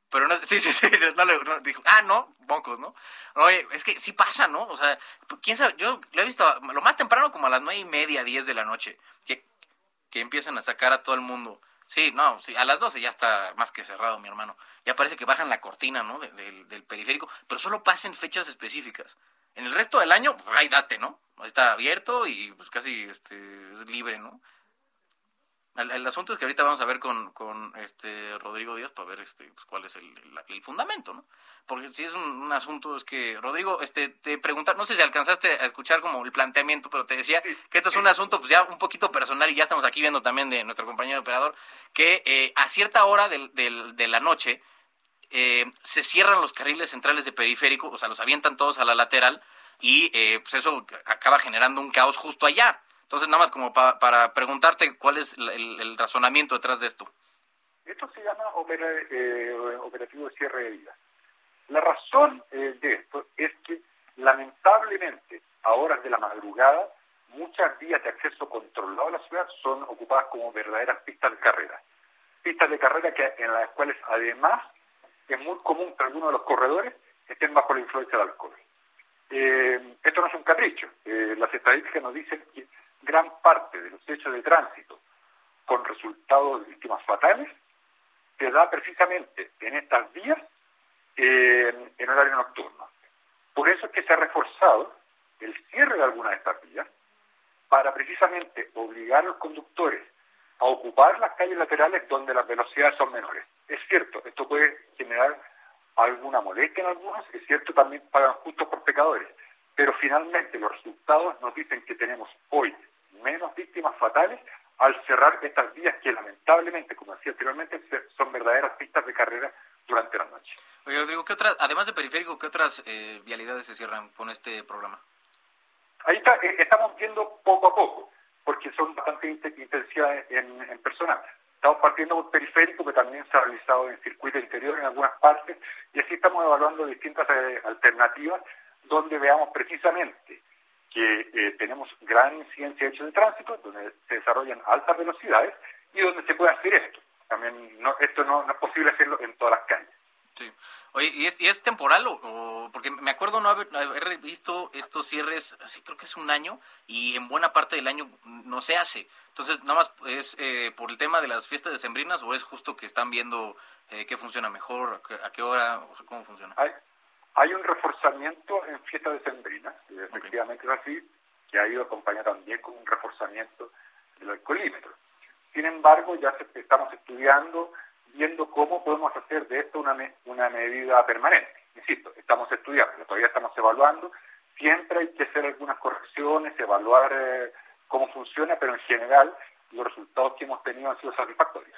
Pero no, sí, sí, sí, no, le dijo, ah, no, pocos, ¿no? Oye, es que sí pasa, ¿no? O sea, quién sabe, yo lo he visto lo más temprano como a las nueve y media, diez de la noche, que empiezan a sacar a todo el mundo. Sí, no, sí, a las 12 ya está más que cerrado, mi hermano. Ya parece que bajan la cortina, ¿no? del periférico, pero solo pasen fechas específicas. En el resto del año, pues ahí date, ¿no? Está abierto y pues casi este, es libre, ¿no? El, asunto es que ahorita vamos a ver con, con este Rodrigo Díaz para ver este pues, cuál es el, el, fundamento, ¿no? Porque si es un, asunto, es que, Rodrigo, este te pregunta, no sé si alcanzaste a escuchar como el planteamiento, pero te decía que esto es un asunto pues ya un poquito personal y ya estamos aquí viendo también de nuestro compañero operador, que eh, a cierta hora del, del, de la noche eh, se cierran los carriles centrales de periférico, o sea, los avientan todos a la lateral y eh, pues eso acaba generando un caos justo allá. Entonces, nada más como para preguntarte cuál es el, razonamiento detrás de esto. Esto se llama eh, operativo de cierre de vida. La razón eh, de esto es que lamentablemente a horas de la madrugada muchas vías de acceso controlado a la ciudad son ocupadas como verdaderas pistas de carrera. Pistas de carrera que, en las cuales además es muy común que algunos de los corredores estén bajo la influencia del alcohol. Eh, esto no es un capricho. Eh, las estadísticas nos dicen que gran parte de los hechos de tránsito con resultados de víctimas fatales se da precisamente en estas vías eh, en horario nocturno. Por eso es que se ha reforzado el cierre de algunas de estas vías para precisamente obligar a los conductores a ocupar las calles laterales donde las velocidades son menores. Es cierto, esto puede generar alguna molestia en algunos, es cierto, también pagan justos por pecadores, pero finalmente los resultados nos dicen que tenemos hoy menos víctimas fatales al cerrar estas vías que lamentablemente, como decía anteriormente, son verdaderas pistas de carrera durante la noche. Oye, Rodrigo, ¿qué otras, además de periférico, qué otras eh, vialidades se cierran con este programa? Ahí está, eh, estamos viendo poco a poco, porque son bastante intensidad en, en personal. Estamos partiendo por periférico, que también se ha realizado en circuito interior en algunas partes, y así estamos evaluando distintas eh, alternativas donde veamos precisamente que eh, tenemos gran incidencia de hechos de tránsito, donde se desarrollan altas velocidades y donde se puede hacer esto. También no, esto no, no es posible hacerlo en todas las calles. Sí. Oye, ¿y es, y es temporal o, porque me acuerdo no haber, haber, visto estos cierres, así creo que es un año y en buena parte del año no se hace. Entonces, nada más es eh, por el tema de las fiestas decembrinas o es justo que están viendo eh, qué funciona mejor, a qué, hora, cómo funciona. Hay un reforzamiento en fiestas decembrinas, efectivamente es así, que ha ido acompañado también con un reforzamiento del alcoholímetro. Sin embargo, ya se, estamos estudiando viendo cómo podemos hacer de esto una, una medida permanente. Insisto, estamos estudiando, todavía estamos evaluando, siempre hay que hacer algunas correcciones, evaluar eh, cómo funciona, pero en general los resultados que hemos tenido han sido satisfactorios.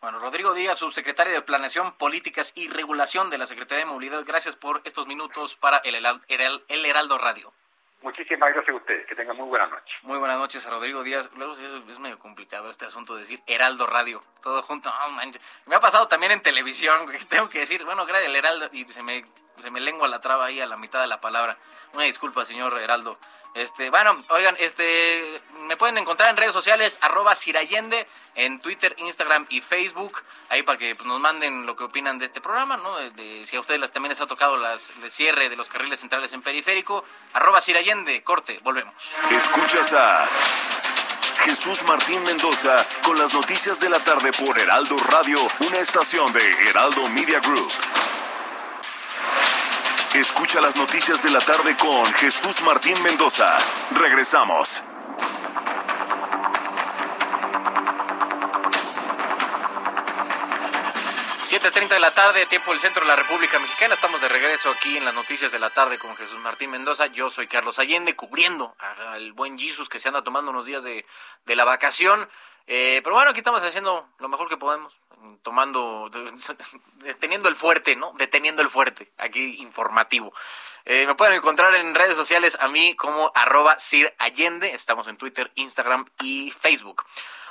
Bueno, Rodrigo Díaz, subsecretario de Planeación, Políticas y Regulación de la Secretaría de Movilidad, gracias por estos minutos para el, el Heraldo Radio. Muchísimas gracias a ustedes. Que tengan muy buenas noches. Muy buenas noches a Rodrigo Díaz. Luego es, medio complicado este asunto de decir Heraldo Radio. Todo junto. Me ha pasado también en televisión. Tengo que decir, bueno, gracias el Heraldo. Y se me, se me lengua la traba ahí a la mitad de la palabra. Una disculpa, señor Heraldo. Este, bueno, oigan, este, me pueden encontrar en redes sociales, arroba Sirayende, en Twitter, Instagram y Facebook, ahí para que pues, nos manden lo que opinan de este programa, ¿no? Si a ustedes también les ha tocado las, el cierre de los carriles centrales en periférico, arroba Sirayende, corte, volvemos. Escuchas a Jesús Martín Mendoza con las noticias de la tarde por Heraldo Radio, una estación de Heraldo Media Group. Escucha las noticias de la tarde con Jesús Martín Mendoza. Regresamos. ...7.30 de la tarde, tiempo del centro de la República Mexicana. Estamos de regreso aquí en las noticias de la tarde con Jesús Martín Mendoza. Yo soy Carlos Allende, cubriendo al buen Jesus que se anda tomando unos días de, de la vacación. Eh, pero bueno, aquí estamos haciendo lo mejor que podemos tomando, teniendo el fuerte, ¿no? Deteniendo el fuerte, aquí informativo. Eh, me pueden encontrar en redes sociales a mí como arroba Sir Allende, estamos en Twitter, Instagram y Facebook.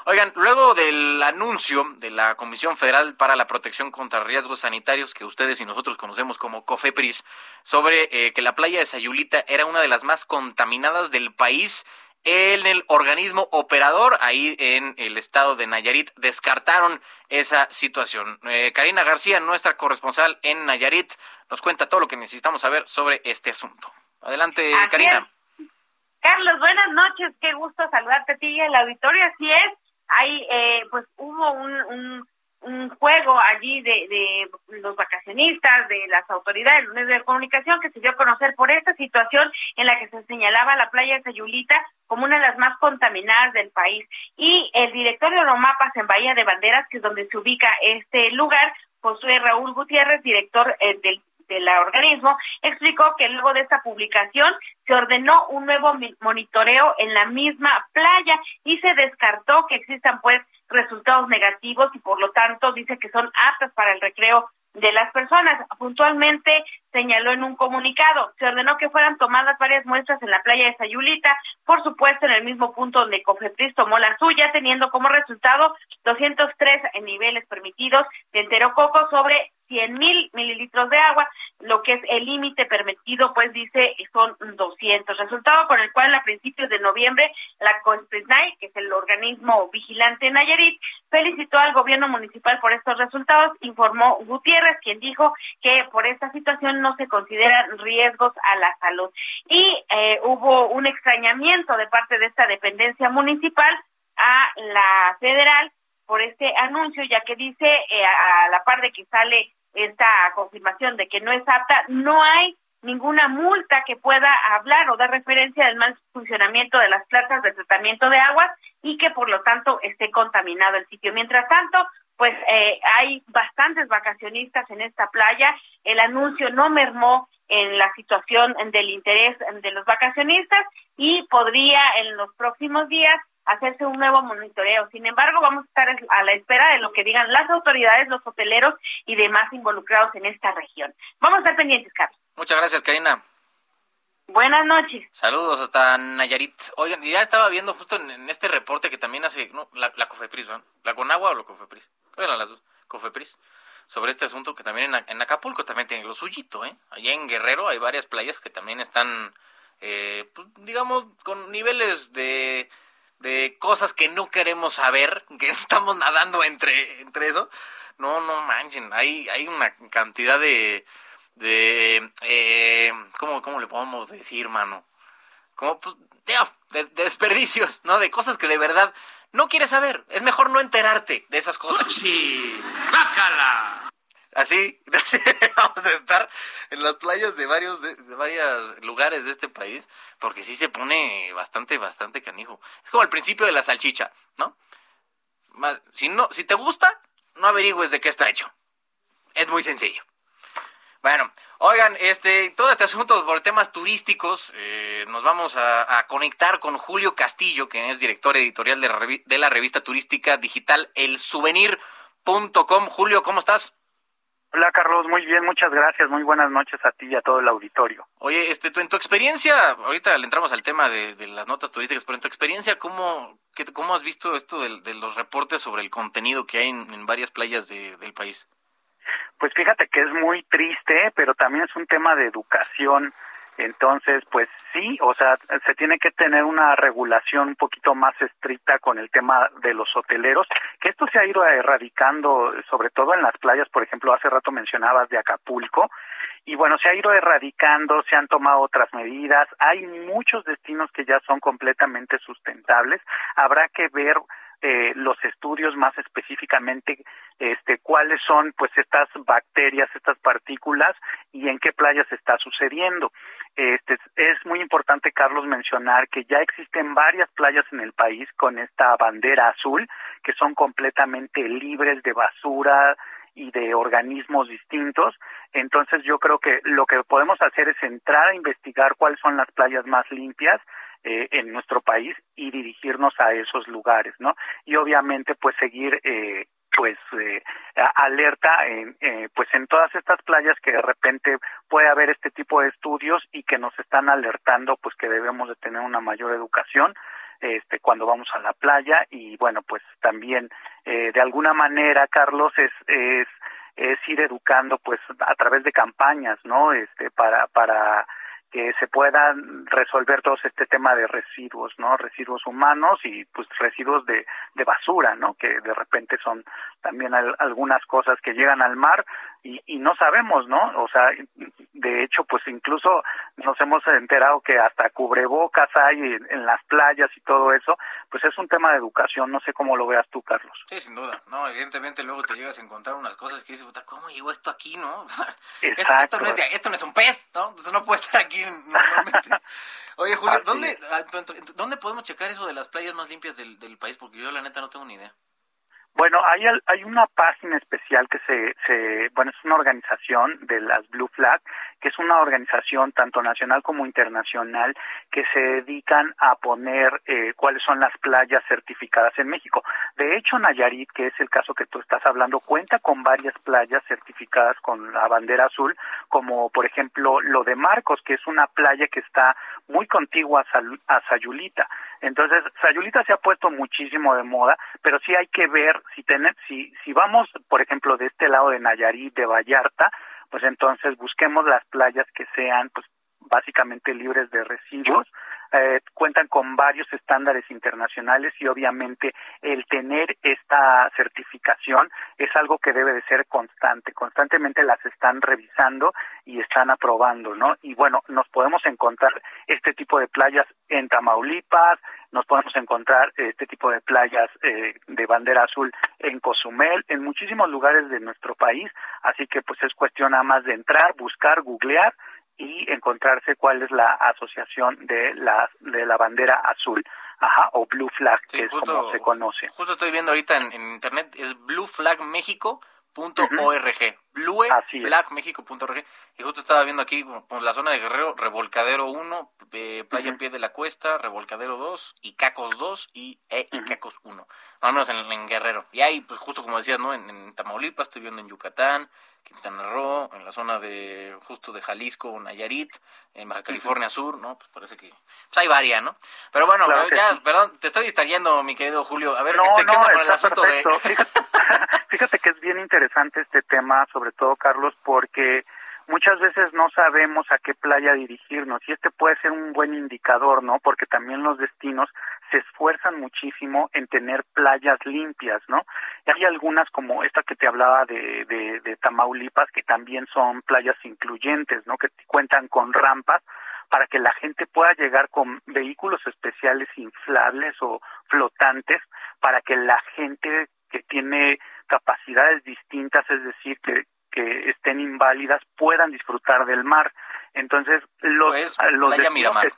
Oigan, luego del anuncio de la Comisión Federal para la Protección contra Riesgos Sanitarios, que ustedes y nosotros conocemos como COFEPRIS, sobre eh, que la playa de Sayulita era una de las más contaminadas del país, en el organismo operador, ahí en el estado de Nayarit, descartaron esa situación. Eh, Karina García, nuestra corresponsal en Nayarit, nos cuenta todo lo que necesitamos saber sobre este asunto. Adelante, Karina. Carlos, buenas noches, qué gusto saludarte a ti y al auditorio. Así es, ahí eh, pues hubo un un juego allí de, de los vacacionistas, de las autoridades de medios de comunicación que se dio a conocer por esta situación en la que se señalaba la playa de Sayulita como una de las más contaminadas del país. Y el director de Oromapas en Bahía de Banderas, que es donde se ubica este lugar, Josué Raúl Gutiérrez, director eh, del del organismo, explicó que luego de esta publicación se ordenó un nuevo monitoreo en la misma playa y se descartó que existan pues resultados negativos y por lo tanto dice que son aptas para el recreo de las personas. Puntualmente señaló en un comunicado. Se ordenó que fueran tomadas varias muestras en la playa de Sayulita, por supuesto en el mismo punto donde Cofepris tomó la suya, teniendo como resultado 203 niveles permitidos de enterococo sobre 100 mil mililitros de agua, lo que es el límite permitido, pues dice, son 200. Resultado con el cual a principios de noviembre la CONSPRISNAI, que es el organismo vigilante en Nayarit, felicitó al gobierno municipal por estos resultados, informó Gutiérrez, quien dijo que por esta situación no se consideran riesgos a la salud. Y eh, hubo un extrañamiento de parte de esta dependencia municipal a la federal por este anuncio, ya que dice, eh, a la par de que sale esta confirmación de que no es apta, no hay ninguna multa que pueda hablar o dar referencia del mal funcionamiento de las plantas de tratamiento de aguas y que por lo tanto esté contaminado el sitio. Mientras tanto, pues eh, hay bastantes vacacionistas en esta playa. El anuncio no mermó en la situación del interés de los vacacionistas y podría en los próximos días hacerse un nuevo monitoreo. Sin embargo, vamos a estar a la espera de lo que digan las autoridades, los hoteleros y demás involucrados en esta región. Vamos a estar pendientes, Carlos. Muchas gracias, Karina. Buenas noches. Saludos hasta Nayarit. Oigan, ya estaba viendo justo en, este reporte que también hace la, la, Cofepris, ¿no? ¿La Conagua o la Cofepris? ¿Cuál eran las dos? Cofepris. Sobre este asunto que también en, Acapulco también tiene lo suyito, ¿eh? Allá en Guerrero hay varias playas que también están, eh, pues, digamos, con niveles de de cosas que no queremos saber, que estamos nadando entre, entre eso. No, no manchen, hay, hay una cantidad de, de eh, ¿cómo, ¿cómo, le podemos decir, mano? Como, pues, de, desperdicios, ¿no? De cosas que de verdad no quieres saber. Es mejor no enterarte de esas cosas. ¡Sí! ¡Bácala! Así, vamos a estar en las playas de varios de, varios lugares de este país, porque sí se pone bastante, bastante canijo. Es como el principio de la salchicha, ¿no? Si no, si te gusta, no averigües de qué está hecho. Es muy sencillo. Bueno, oigan, este, todo este asunto por temas turísticos, eh, nos vamos a, conectar con Julio Castillo, que es director editorial de, de la revista turística digital El Souvenir.com. Julio, ¿cómo estás? Hola Carlos, muy bien, muchas gracias, muy buenas noches a ti y a todo el auditorio. Oye, este, tú, en tu experiencia, ahorita le entramos al tema de, las notas turísticas, pero en tu experiencia, ¿cómo, qué, cómo has visto esto de, los reportes sobre el contenido que hay en, varias playas del país? Pues fíjate que es muy triste, pero también es un tema de educación. Entonces, pues sí, o sea, se tiene que tener una regulación un poquito más estricta con el tema de los hoteleros, que esto se ha ido erradicando, sobre todo en las playas, por ejemplo, hace rato mencionabas de Acapulco, y bueno, se ha ido erradicando, se han tomado otras medidas, hay muchos destinos que ya son completamente sustentables, habrá que ver eh, los estudios más específicamente este cuáles son pues estas bacterias estas partículas y en qué playas está sucediendo este es muy importante Carlos mencionar que ya existen varias playas en el país con esta bandera azul que son completamente libres de basura y de organismos distintos. Entonces yo creo que lo que podemos hacer es entrar a investigar cuáles son las playas más limpias eh, en nuestro país y dirigirnos a esos lugares, ¿no? Y obviamente pues seguir eh, pues eh, alerta en, pues en todas estas playas que de repente puede haber este tipo de estudios y que nos están alertando pues que debemos de tener una mayor educación este cuando vamos a la playa y bueno pues también de alguna manera Carlos es es es ir educando pues a través de campañas no este para para que se puedan resolver todo este tema de residuos, ¿no? Residuos humanos y pues residuos de, de basura, ¿no? Que de repente son también algunas cosas que llegan al mar y, y no sabemos, ¿no? O sea, de hecho, pues incluso nos hemos enterado que hasta cubrebocas hay en, las playas y todo eso, pues es un tema de educación, no sé cómo lo veas tú, Carlos. Sí, sin duda, no, evidentemente luego te llegas a encontrar unas cosas que dices, ¿cómo llegó esto aquí, no? Exacto. Esto, no es esto no es un pez, ¿no? Entonces no puede estar aquí normalmente. Oye, Julio, ¿dónde, ah, ¿dónde podemos checar eso de las playas más limpias del, del país? Porque yo la neta no tengo ni idea. Bueno, hay, hay una página especial que se, se, bueno, es una organización de las Blue Flag, que es una organización tanto nacional como internacional que se dedican a poner eh, cuáles son las playas certificadas en México. De hecho, Nayarit, que es el caso que tú estás hablando cuenta con varias playas certificadas con la bandera azul, como por ejemplo lo de Marcos, que es una playa que está muy contigua a, Sayulita. Entonces, Sayulita se ha puesto muchísimo de moda, pero sí hay que ver si tener, si, si vamos, por ejemplo, de este lado de Nayarit, de Vallarta, pues entonces busquemos las playas que sean, pues básicamente libres de residuos, eh, cuentan con varios estándares internacionales y obviamente el tener esta certificación es algo que debe de ser constante. Constantemente las están revisando y están aprobando, ¿no? Y bueno, nos podemos encontrar este tipo de playas en Tamaulipas, nos podemos encontrar este tipo de playas eh, de bandera azul en Cozumel, en muchísimos lugares de nuestro país, así que pues es cuestión nada más de entrar, buscar, googlear y encontrarse cuál es la asociación de la de la bandera azul, ajá, o Blue Flag, que es como se conoce. Justo estoy viendo ahorita en, internet es Blue Flag México .org, blueflagmexico.org y justo estaba viendo aquí por la zona de Guerrero, Revolcadero 1, eh, Playa Pie de la Cuesta, Revolcadero 2, Icacos 2 y e, Icacos 1, al menos en, Guerrero. Y ahí, pues justo como decías, ¿no? En, en Tamaulipas, estoy viendo en Yucatán, Quintana Roo, en la zona de justo de Jalisco, Nayarit, en Baja California Sur, ¿no? Pues parece que pues hay varias, ¿no? Pero bueno, ya, perdón, te estoy distrayendo, mi querido Julio. A ver, este, ¿qué onda con el asunto de...? Fíjate que es bien interesante este tema, sobre todo, Carlos, porque muchas veces no sabemos a qué playa dirigirnos y este puede ser un buen indicador, ¿no? Porque también los destinos se esfuerzan muchísimo en tener playas limpias, ¿no? Y hay algunas como esta que te hablaba de, de, de Tamaulipas que también son playas incluyentes, ¿no? Que cuentan con rampas para que la gente pueda llegar con vehículos especiales inflables o flotantes para que la gente que tiene capacidades distintas, es decir, que, que estén inválidas, puedan disfrutar del mar. Entonces, los, pues, los playa Miramar.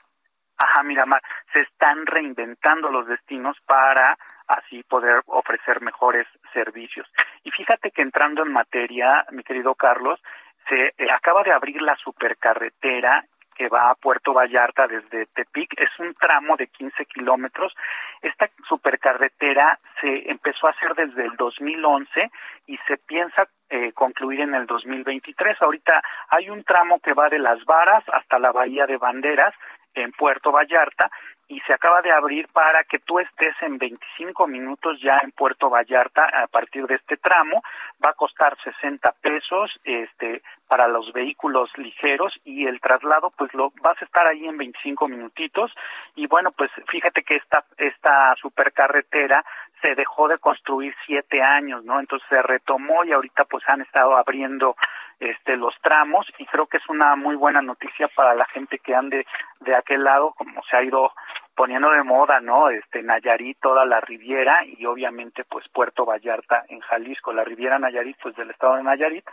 ajá, Miramar, se están reinventando los destinos para así poder ofrecer mejores servicios. Y fíjate que entrando en materia, mi querido Carlos, se eh, acaba de abrir la supercarretera que va a Puerto Vallarta desde Tepic. Es un tramo de 15 kilómetros. Esta supercarretera se empezó a hacer desde el 2011 y se piensa eh, concluir en el 2023. Ahorita hay un tramo que va de Las Varas hasta la Bahía de Banderas en Puerto Vallarta y se acaba de abrir para que tú estés en 25 minutos ya en Puerto Vallarta a partir de este tramo. Va a costar 60 pesos este para los vehículos ligeros y el traslado pues lo vas a estar ahí en 25 minutitos y bueno pues fíjate que esta esta supercarretera se dejó de construir siete años, ¿no? Entonces se retomó y ahorita pues han estado abriendo este los tramos y creo que es una muy buena noticia para la gente que ande de aquel lado como se ha ido poniendo de moda no este Nayarit toda la Riviera y obviamente pues Puerto Vallarta en Jalisco. La Riviera Nayarit pues del estado de Nayarit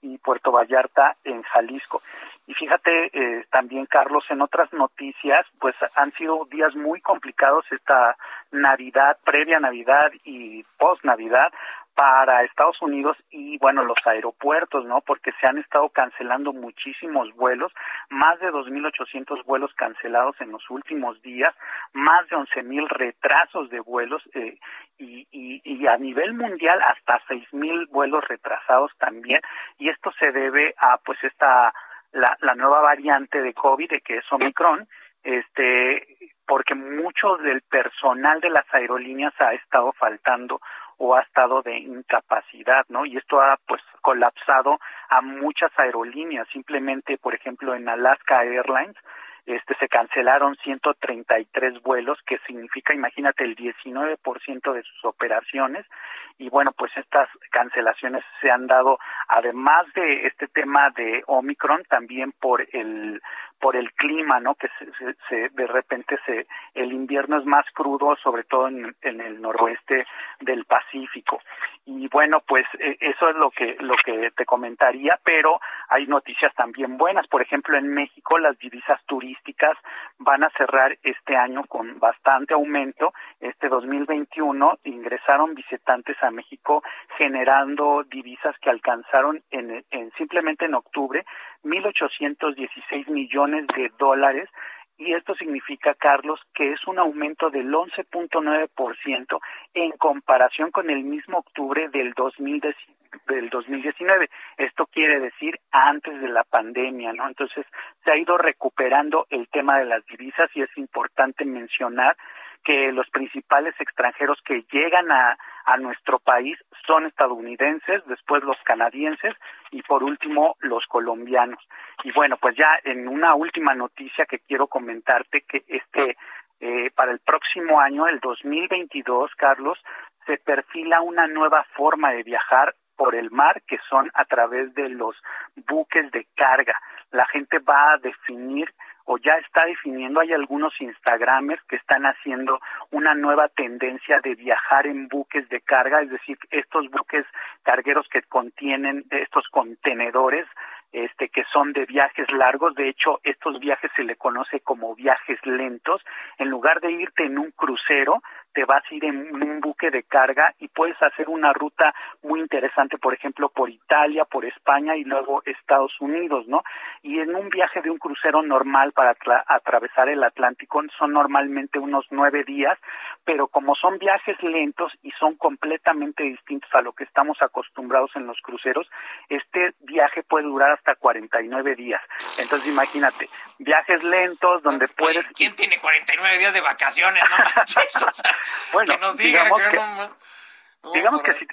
y Puerto Vallarta en Jalisco. Y fíjate eh, también Carlos en otras noticias pues han sido días muy complicados esta Navidad previa Navidad y post Navidad para Estados Unidos y bueno los aeropuertos no porque se han estado cancelando muchísimos vuelos más de 2.800 vuelos cancelados en los últimos días más de 11.000 retrasos de vuelos eh, y, y, y, a nivel mundial hasta 6.000 vuelos retrasados también y esto se debe a pues esta la, la nueva variante de COVID que es Omicron este porque mucho del personal de las aerolíneas ha estado faltando o ha estado de incapacidad, ¿no? Y esto ha pues colapsado a muchas aerolíneas. Simplemente, por ejemplo, en Alaska Airlines este se cancelaron 133 vuelos, que significa, imagínate, el 19% de sus operaciones. Y bueno, pues estas cancelaciones se han dado, además de este tema de Omicron, también por el por el clima, ¿no? Que se, se, de repente se el invierno es más crudo, sobre todo en, el noroeste del Pacífico. Y bueno, pues e, eso es lo que lo que te comentaría, pero hay noticias también buenas. Por ejemplo, en México las divisas turísticas van a cerrar este año con bastante aumento. Este 2021 ingresaron visitantes a México generando divisas que alcanzaron en, en simplemente en octubre 1.816 millones de dólares y esto significa, Carlos, que es un aumento del 11.9% en comparación con el mismo octubre del 2019 del 2019. Esto quiere decir antes de la pandemia, ¿no? Entonces se ha ido recuperando el tema de las divisas y es importante mencionar que los principales extranjeros que llegan a, a nuestro país son estadounidenses, después los canadienses y por último los colombianos. Y bueno, pues ya en una última noticia que quiero comentarte que este eh, para el próximo año, el 2022, Carlos, se perfila una nueva forma de viajar por el mar que son a través de los buques de carga. La gente va a definir o ya está definiendo, hay algunos Instagramers que están haciendo una nueva tendencia de viajar en buques de carga, es decir, estos buques cargueros que contienen estos contenedores, este, que son de viajes largos. De hecho, estos viajes se le conoce como viajes lentos. En lugar de irte en un crucero, te vas a ir en un buque de carga y puedes hacer una ruta muy interesante, por ejemplo, por Italia, por España y luego Estados Unidos, ¿no? Y en un viaje de un crucero normal para atravesar el Atlántico son normalmente unos nueve días, pero como son viajes lentos y son completamente distintos a lo que estamos acostumbrados en los cruceros, este viaje puede durar hasta 49 días. Entonces imagínate, viajes lentos donde puedes... ¿Quién tiene 49 días de vacaciones? No manches, bueno, que nos diga digamos que no- digamos que si,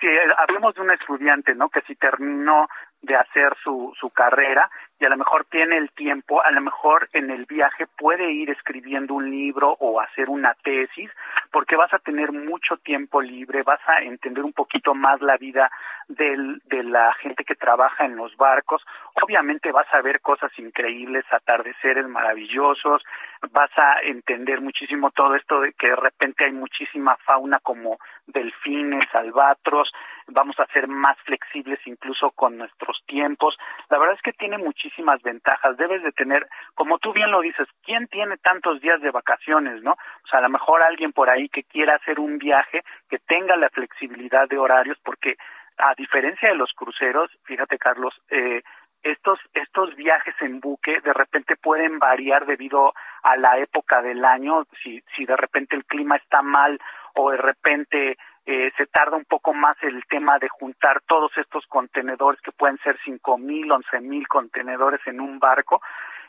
si hablemos de un estudiante, ¿no? Que si terminó de hacer su, su carrera y a lo mejor tiene el tiempo, a lo mejor en el viaje puede ir escribiendo un libro o hacer una tesis, porque vas a tener mucho tiempo libre, vas a entender un poquito más la vida del, de la gente que trabaja en los barcos, obviamente vas a ver cosas increíbles, atardeceres maravillosos, vas a entender muchísimo todo esto de que de repente hay muchísima fauna como delfines, albatros, vamos a ser más flexibles incluso con nuestros tiempos. La verdad es que tiene muchísimas ventajas. Debes de tener, como tú bien lo dices, ¿quién tiene tantos días de vacaciones, no? O sea, a lo mejor alguien por ahí que quiera hacer un viaje, que tenga la flexibilidad de horarios, porque a diferencia de los cruceros, fíjate Carlos, eh, estos estos viajes en buque de repente pueden variar debido a la época del año. Si si de repente el clima está mal o de repente eh, se tarda un poco más el tema de juntar todos estos contenedores que pueden ser cinco mil once mil contenedores en un barco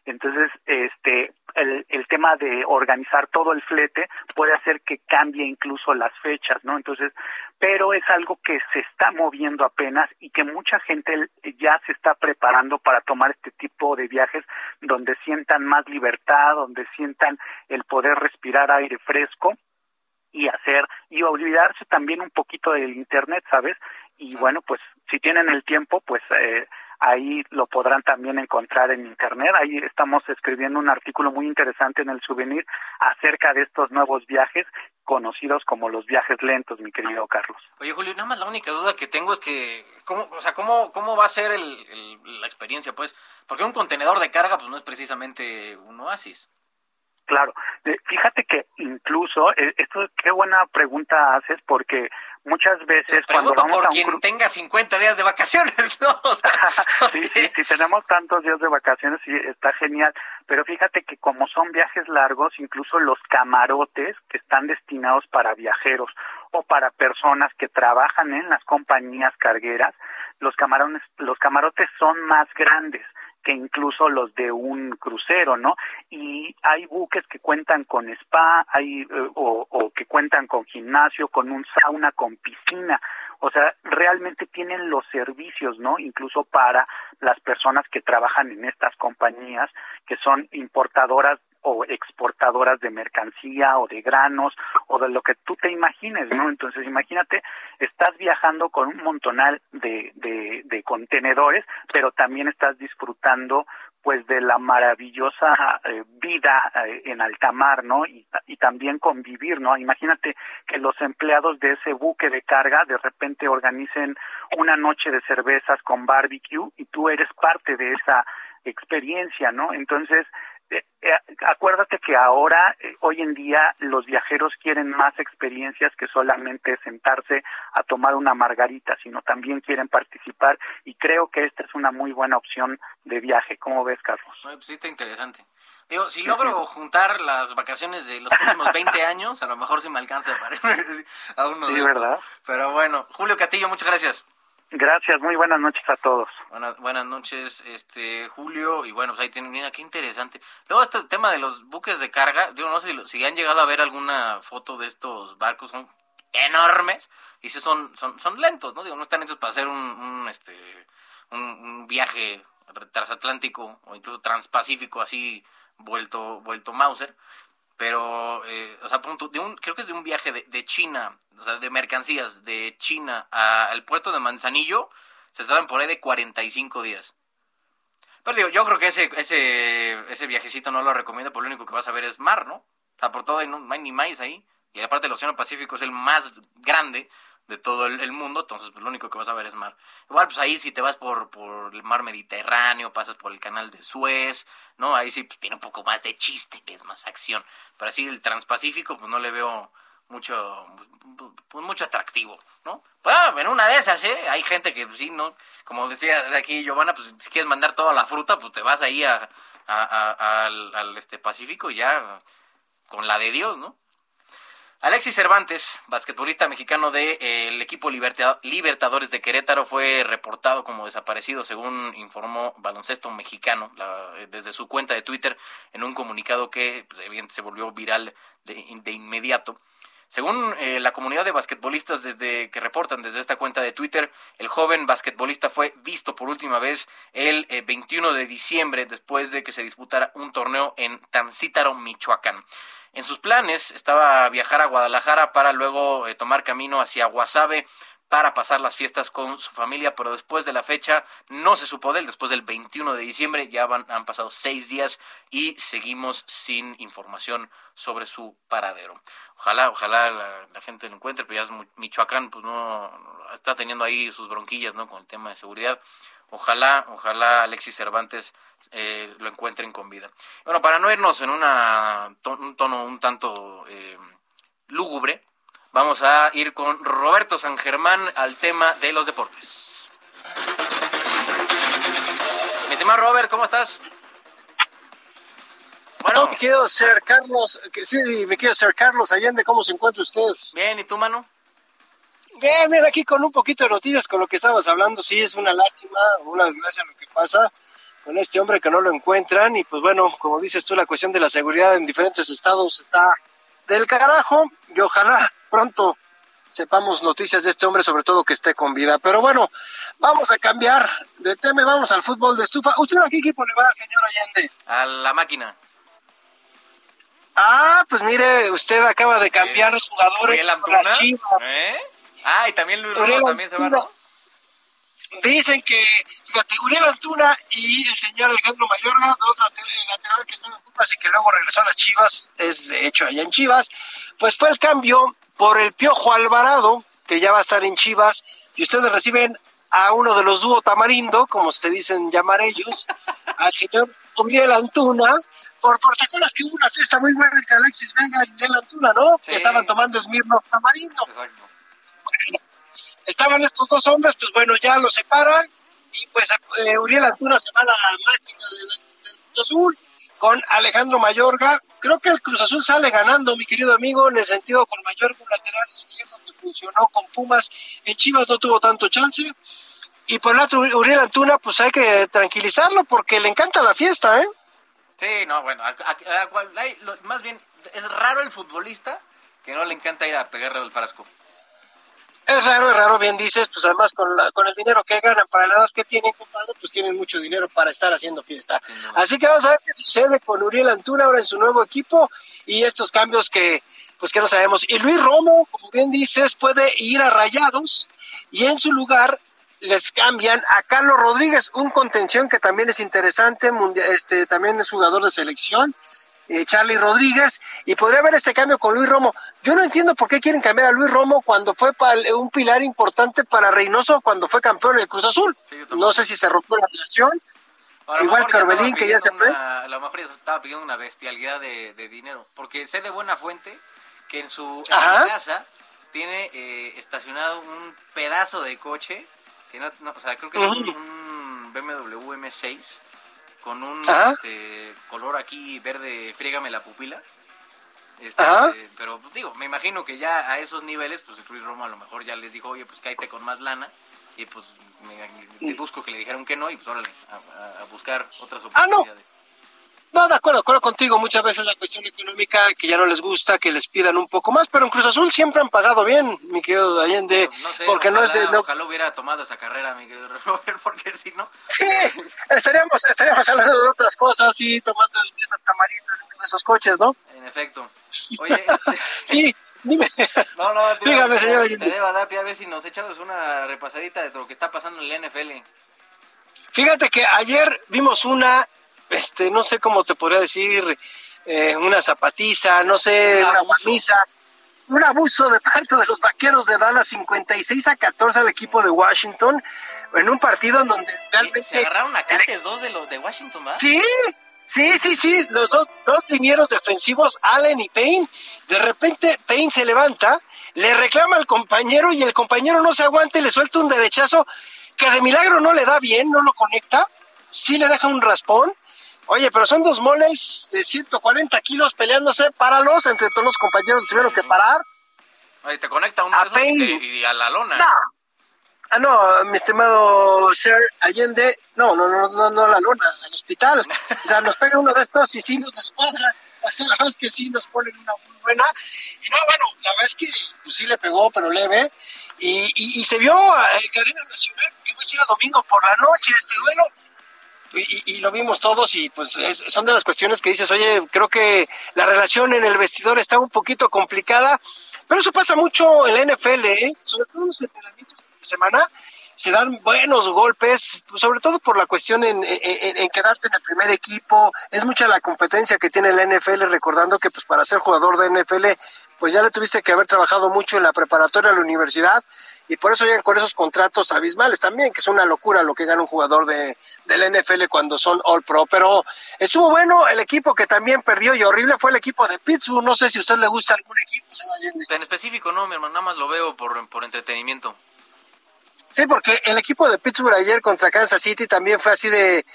entonces este el, el tema de organizar todo el flete puede hacer que cambie incluso las fechas no entonces pero es algo que se está moviendo apenas y que mucha gente ya se está preparando para tomar este tipo de viajes donde sientan más libertad, donde sientan el poder respirar aire fresco y hacer y olvidarse también un poquito del internet, ¿sabes? Y bueno, pues si tienen el tiempo, pues eh, ahí lo podrán también encontrar en internet. Ahí estamos escribiendo un artículo muy interesante en el souvenir acerca de estos nuevos viajes conocidos como los viajes lentos, mi querido Carlos. Oye, Julio, nada más la única duda que tengo es que, ¿cómo, o sea, cómo, cómo va a ser el, el- la experiencia, pues? Porque un contenedor de carga, pues no es precisamente un oasis. Claro, Eh, fíjate que incluso, eh, esto qué buena pregunta haces porque muchas veces cuando vamos por a un quien tenga 50 días de vacaciones, ¿no? O sea, sí, sí, si tenemos tantos días de vacaciones, sí, está genial. Pero fíjate que como son viajes largos, incluso los camarotes que están destinados para viajeros o para personas que trabajan en las compañías cargueras, los camarones, los camarotes son más grandes que incluso los de un crucero, ¿no? Y hay buques que cuentan con spa, hay eh, o, o que cuentan con gimnasio, con un sauna, con piscina. O sea, realmente tienen los servicios, ¿no? Incluso para las personas que trabajan en estas compañías, que son importadoras o exportadoras de mercancía o de granos o de lo que tú te imagines, ¿no? Entonces, imagínate, estás viajando con un montonal de, de, de contenedores, pero también estás disfrutando pues de la maravillosa eh, vida eh, en alta mar, ¿no? Y, y también convivir, ¿no? Imagínate que los empleados de ese buque de carga de repente organicen una noche de cervezas con barbecue y tú eres parte de esa experiencia, ¿no? Entonces, acuérdate que ahora, eh, hoy en día, los viajeros quieren más experiencias que solamente sentarse a tomar una margarita, sino también quieren participar y creo que esta es una muy buena opción de viaje. ¿Cómo ves, Carlos? Pues sí está interesante. Digo, si logro juntar las vacaciones de los próximos 20 años, a lo mejor sí me alcanza para a uno Sí, de estos. ¿verdad? Pero bueno, Julio Castillo, muchas gracias. Gracias, muy buenas noches a todos. Buenas, noches, este Julio, y bueno, pues ahí tienen, mira, qué interesante. Luego este tema de los buques de carga, yo no sé si, si han llegado a ver alguna foto de estos barcos, son enormes, y sí son, son, son lentos, ¿no? Digo, no están hechos para hacer un, este, un, un viaje transatlántico o incluso transpacífico así vuelto, vuelto Mauser. Pero, eh, o sea, punto, de un, creo que es de un viaje de, de China, o sea, de mercancías de China al puerto de Manzanillo, se tratan por ahí de 45 días. Pero digo, yo creo que ese, ese, ese viajecito no lo recomiendo, porque lo único que vas a ver es mar, ¿no? O sea, por todo no hay ni maíz ahí. Y aparte el Océano Pacífico es el más grande de todo el, mundo, entonces pues, lo único que vas a ver es mar. Igual, pues ahí si te vas por, por el mar Mediterráneo, pasas por el canal de Suez, ¿no? Ahí sí pues, tiene un poco más de chiste, ves más acción. Pero así el Transpacífico, pues no le veo mucho pues, mucho atractivo, ¿no? Bueno, en una de esas, ¿eh? Hay gente que, pues, sí, ¿no? Como decía aquí Giovanna, pues si quieres mandar toda la fruta, pues te vas ahí a, al, este Pacífico y ya con la de Dios, ¿no? Alexis Cervantes, basquetbolista mexicano del de, eh, equipo Liberta- Libertadores de Querétaro, fue reportado como desaparecido, según informó Baloncesto Mexicano la- desde su cuenta de Twitter en un comunicado que pues, se volvió viral de, de inmediato. Según eh, la comunidad de basquetbolistas desde que reportan desde esta cuenta de Twitter, el joven basquetbolista fue visto por última vez el eh, 21 de diciembre después de que se disputara un torneo en Tancítaro, Michoacán. En sus planes estaba viajar a Guadalajara para luego eh, tomar camino hacia Guasave para pasar las fiestas con su familia, pero después de la fecha no se supo de él, después del 21 de diciembre ya van, han pasado seis días y seguimos sin información sobre su paradero. Ojalá, ojalá la, gente lo encuentre, pero ya es Michoacán, pues no, está teniendo ahí sus bronquillas, ¿no? Con el tema de seguridad. Ojalá, ojalá Alexis Cervantes eh, lo encuentren con vida. Bueno, para no irnos en una, un tono un tanto eh, lúgubre, vamos a ir con Roberto San Germán al tema de los deportes. Mi estimado Robert, ¿cómo estás? Bueno, mi querido ser Carlos, que sí, mi querido ser Carlos Allende, ¿cómo se encuentra usted? Bien, ¿y tú, mano? Bien, bien, aquí con un poquito de noticias con lo que estabas hablando, sí, es una lástima, una desgracia lo que pasa con este hombre que no lo encuentran y pues bueno, como dices tú, la cuestión de la seguridad en diferentes estados está del carajo y ojalá pronto sepamos noticias de este hombre, sobre todo que esté con vida. Pero bueno, vamos a cambiar de tema y vamos al fútbol de estufa. ¿Usted a qué equipo le va, señor Allende? A la máquina. Ah, pues mire, usted acaba de cambiar los jugadores ¿Uriel con las chivas. ¿Eh? Ah, y también Luis Romo también se va. Dicen que, fíjate, Uriel Antuna y el señor Alejandro Mayorga, el lateral que estaba en Pumas y que luego regresó a las Chivas, es de hecho allá en Chivas, pues fue el cambio por el Piojo Alvarado, que ya va a estar en Chivas, y ustedes reciben a uno de los dúo tamarindo, como se dicen llamar ellos, al señor Uriel Antuna, por, por ¿te acuerdas que hubo una fiesta muy buena entre Alexis Vega y Uriel Antuna, ¿no? Que estaban tomando Smirnoff tamarindo. Exacto. Estaban estos dos hombres, pues bueno, ya los separan y pues eh, Uriel Antuna se va a la máquina del, Cruz Azul con Alejandro Mayorga. Creo que el Cruz Azul sale ganando, mi querido amigo, en el sentido con Mayorga, un lateral izquierdo que funcionó con Pumas. En Chivas no tuvo tanto chance. Y por el otro, Uriel Antuna, pues hay que tranquilizarlo porque le encanta la fiesta, ¿eh? Sí, no, bueno, a- más bien es raro el futbolista que no le encanta ir a pegarle al frasco. Es raro, es raro, bien dices, pues además con, la- con el dinero que ganan para la edad que tienen, compadre, pues tienen mucho dinero para estar haciendo fiesta. Así que vamos a ver qué sucede con Uriel Antuna ahora en su nuevo equipo y estos cambios que, pues que no sabemos. Y Luis Romo, como bien dices, puede ir a Rayados y en su lugar les cambian a Carlos Rodríguez, un contención que también es interesante, este también es jugador de selección. Eh, Charlie Rodríguez, y podría haber este cambio con Luis Romo. Yo no entiendo por qué quieren cambiar a Luis Romo cuando fue pa- un pilar importante para Reynoso cuando fue campeón en el Cruz Azul. No sé si se rompió la relación. Igual estaba Corbelín, que ya se fue. una- a lo mejor ya estaba pidiendo una bestialidad de, de dinero. Porque sé de buena fuente que en su, en su Ajá. casa tiene eh, estacionado un pedazo de coche. Que no, no, o sea, creo que es un, un BMW M6 con un este, color aquí verde, frígame la pupila. Este, pero digo, me imagino que ya a esos niveles, pues Ruiz Romo a lo mejor ya les dijo, oye, pues cállate con más lana. Y pues me, busco que le dijeron que no y pues órale, a, buscar otras oportunidades. Ah, no. No, de acuerdo, acuerdo contigo. Muchas veces la cuestión económica que ya no les gusta, que les pidan un poco más, pero en Cruz Azul siempre han pagado bien, mi querido Allende. No, sé, porque no es. No... Ojalá hubiera tomado esa carrera, mi querido Robert, porque si no. Sí, estaríamos, estaríamos hablando de otras cosas, sí, tomando las tamaritas de esos coches, ¿no? En efecto. Oye, sí. Dime. No, no, dígame, señor Allende. Te dar a ver si nos echamos una repasadita de lo que está pasando en el NFL. Fíjate que ayer vimos una este, no sé cómo te podría decir, eh, una zapatiza, no sé, una guamisa, un abuso de parte de los vaqueros de Dallas 56 a 14 al equipo de Washington en un partido en donde realmente se agarraron a cates dos de los de Washington, ¿verdad? Sí, sí, sí, sí, los dos, dos linieros defensivos, Allen y Payne, de repente Payne se levanta, le reclama al compañero y el compañero no se aguanta y le suelta un derechazo que de milagro no le da bien, no lo conecta, sí le deja un raspón Oye, pero son dos moles de 140 kilos peleándose, páralos, entre todos los compañeros tuvieron que parar. Oye, te conecta uno a de y, a la lona. No. Ah, no, mi estimado Sir Allende, no, no, no, no, no la lona, al hospital. o sea, nos pega uno de estos y sí nos descuadra. O sea, la verdad es que sí nos ponen una muy buena. Y no, bueno, la verdad es que pues sí le pegó, pero leve. Y, y, y se vio en cadena nacional que va a ser domingo por la noche este duelo y, lo vimos todos y pues son de las cuestiones que dices, oye, creo que la relación en el vestidor está un poquito complicada, pero eso pasa mucho en la NFL, ¿eh? sobre todo los entrenamientos de semana, se dan buenos golpes, sobre todo por la cuestión en, en, quedarte en el primer equipo, es mucha la competencia que tiene la NFL, recordando que pues para ser jugador de NFL, pues ya le tuviste que haber trabajado mucho en la preparatoria a la universidad, y por eso llegan con esos contratos abismales también, que es una locura lo que gana un jugador de, del NFL cuando son All Pro. Pero estuvo bueno el equipo que también perdió y horrible fue el equipo de Pittsburgh. No sé si a usted le gusta algún equipo, señor. En específico, no, mi hermano, nada más lo veo por, por entretenimiento. Sí, porque el equipo de Pittsburgh ayer contra Kansas City también fue así de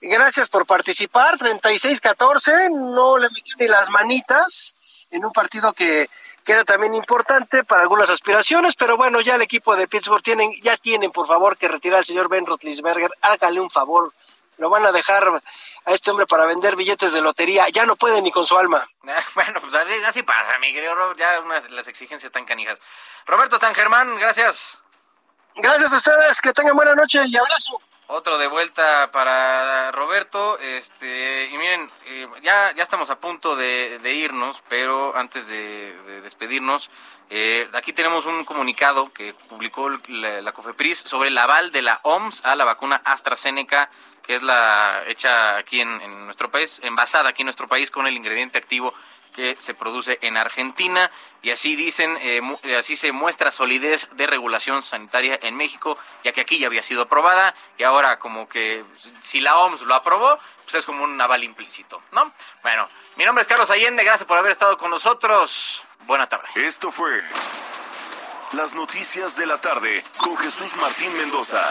gracias por participar, 36-14, no le metió ni las manitas en un partido que que era también importante para algunas aspiraciones, pero bueno, ya el equipo de Pittsburgh tienen, ya tienen por favor que retirar al señor Ben Roethlisberger, hágale un favor, lo van a dejar a este hombre para vender billetes de lotería, ya no puede ni con su alma. bueno, pues así pasa, mi querido Rob, ya unas, las exigencias están canijas. Roberto San Germán, gracias. Gracias a ustedes, que tengan buena noche y abrazo. Otro de vuelta para Roberto. Este, y miren, eh, ya, ya estamos a punto de, irnos, pero antes de, despedirnos, eh, aquí tenemos un comunicado que publicó la, COFEPRIS sobre el aval de la OMS a la vacuna AstraZeneca, que es la hecha aquí en nuestro país, envasada aquí en nuestro país con el ingrediente activo que se produce en Argentina y así dicen, eh, eh, así se muestra solidez de regulación sanitaria en México, ya que aquí ya había sido aprobada y ahora como que si la OMS lo aprobó, pues es como un aval implícito, ¿no? Bueno, mi nombre es Carlos Allende, gracias por haber estado con nosotros. Buena tarde. Esto fue las noticias de la tarde con Jesús Martín Mendoza.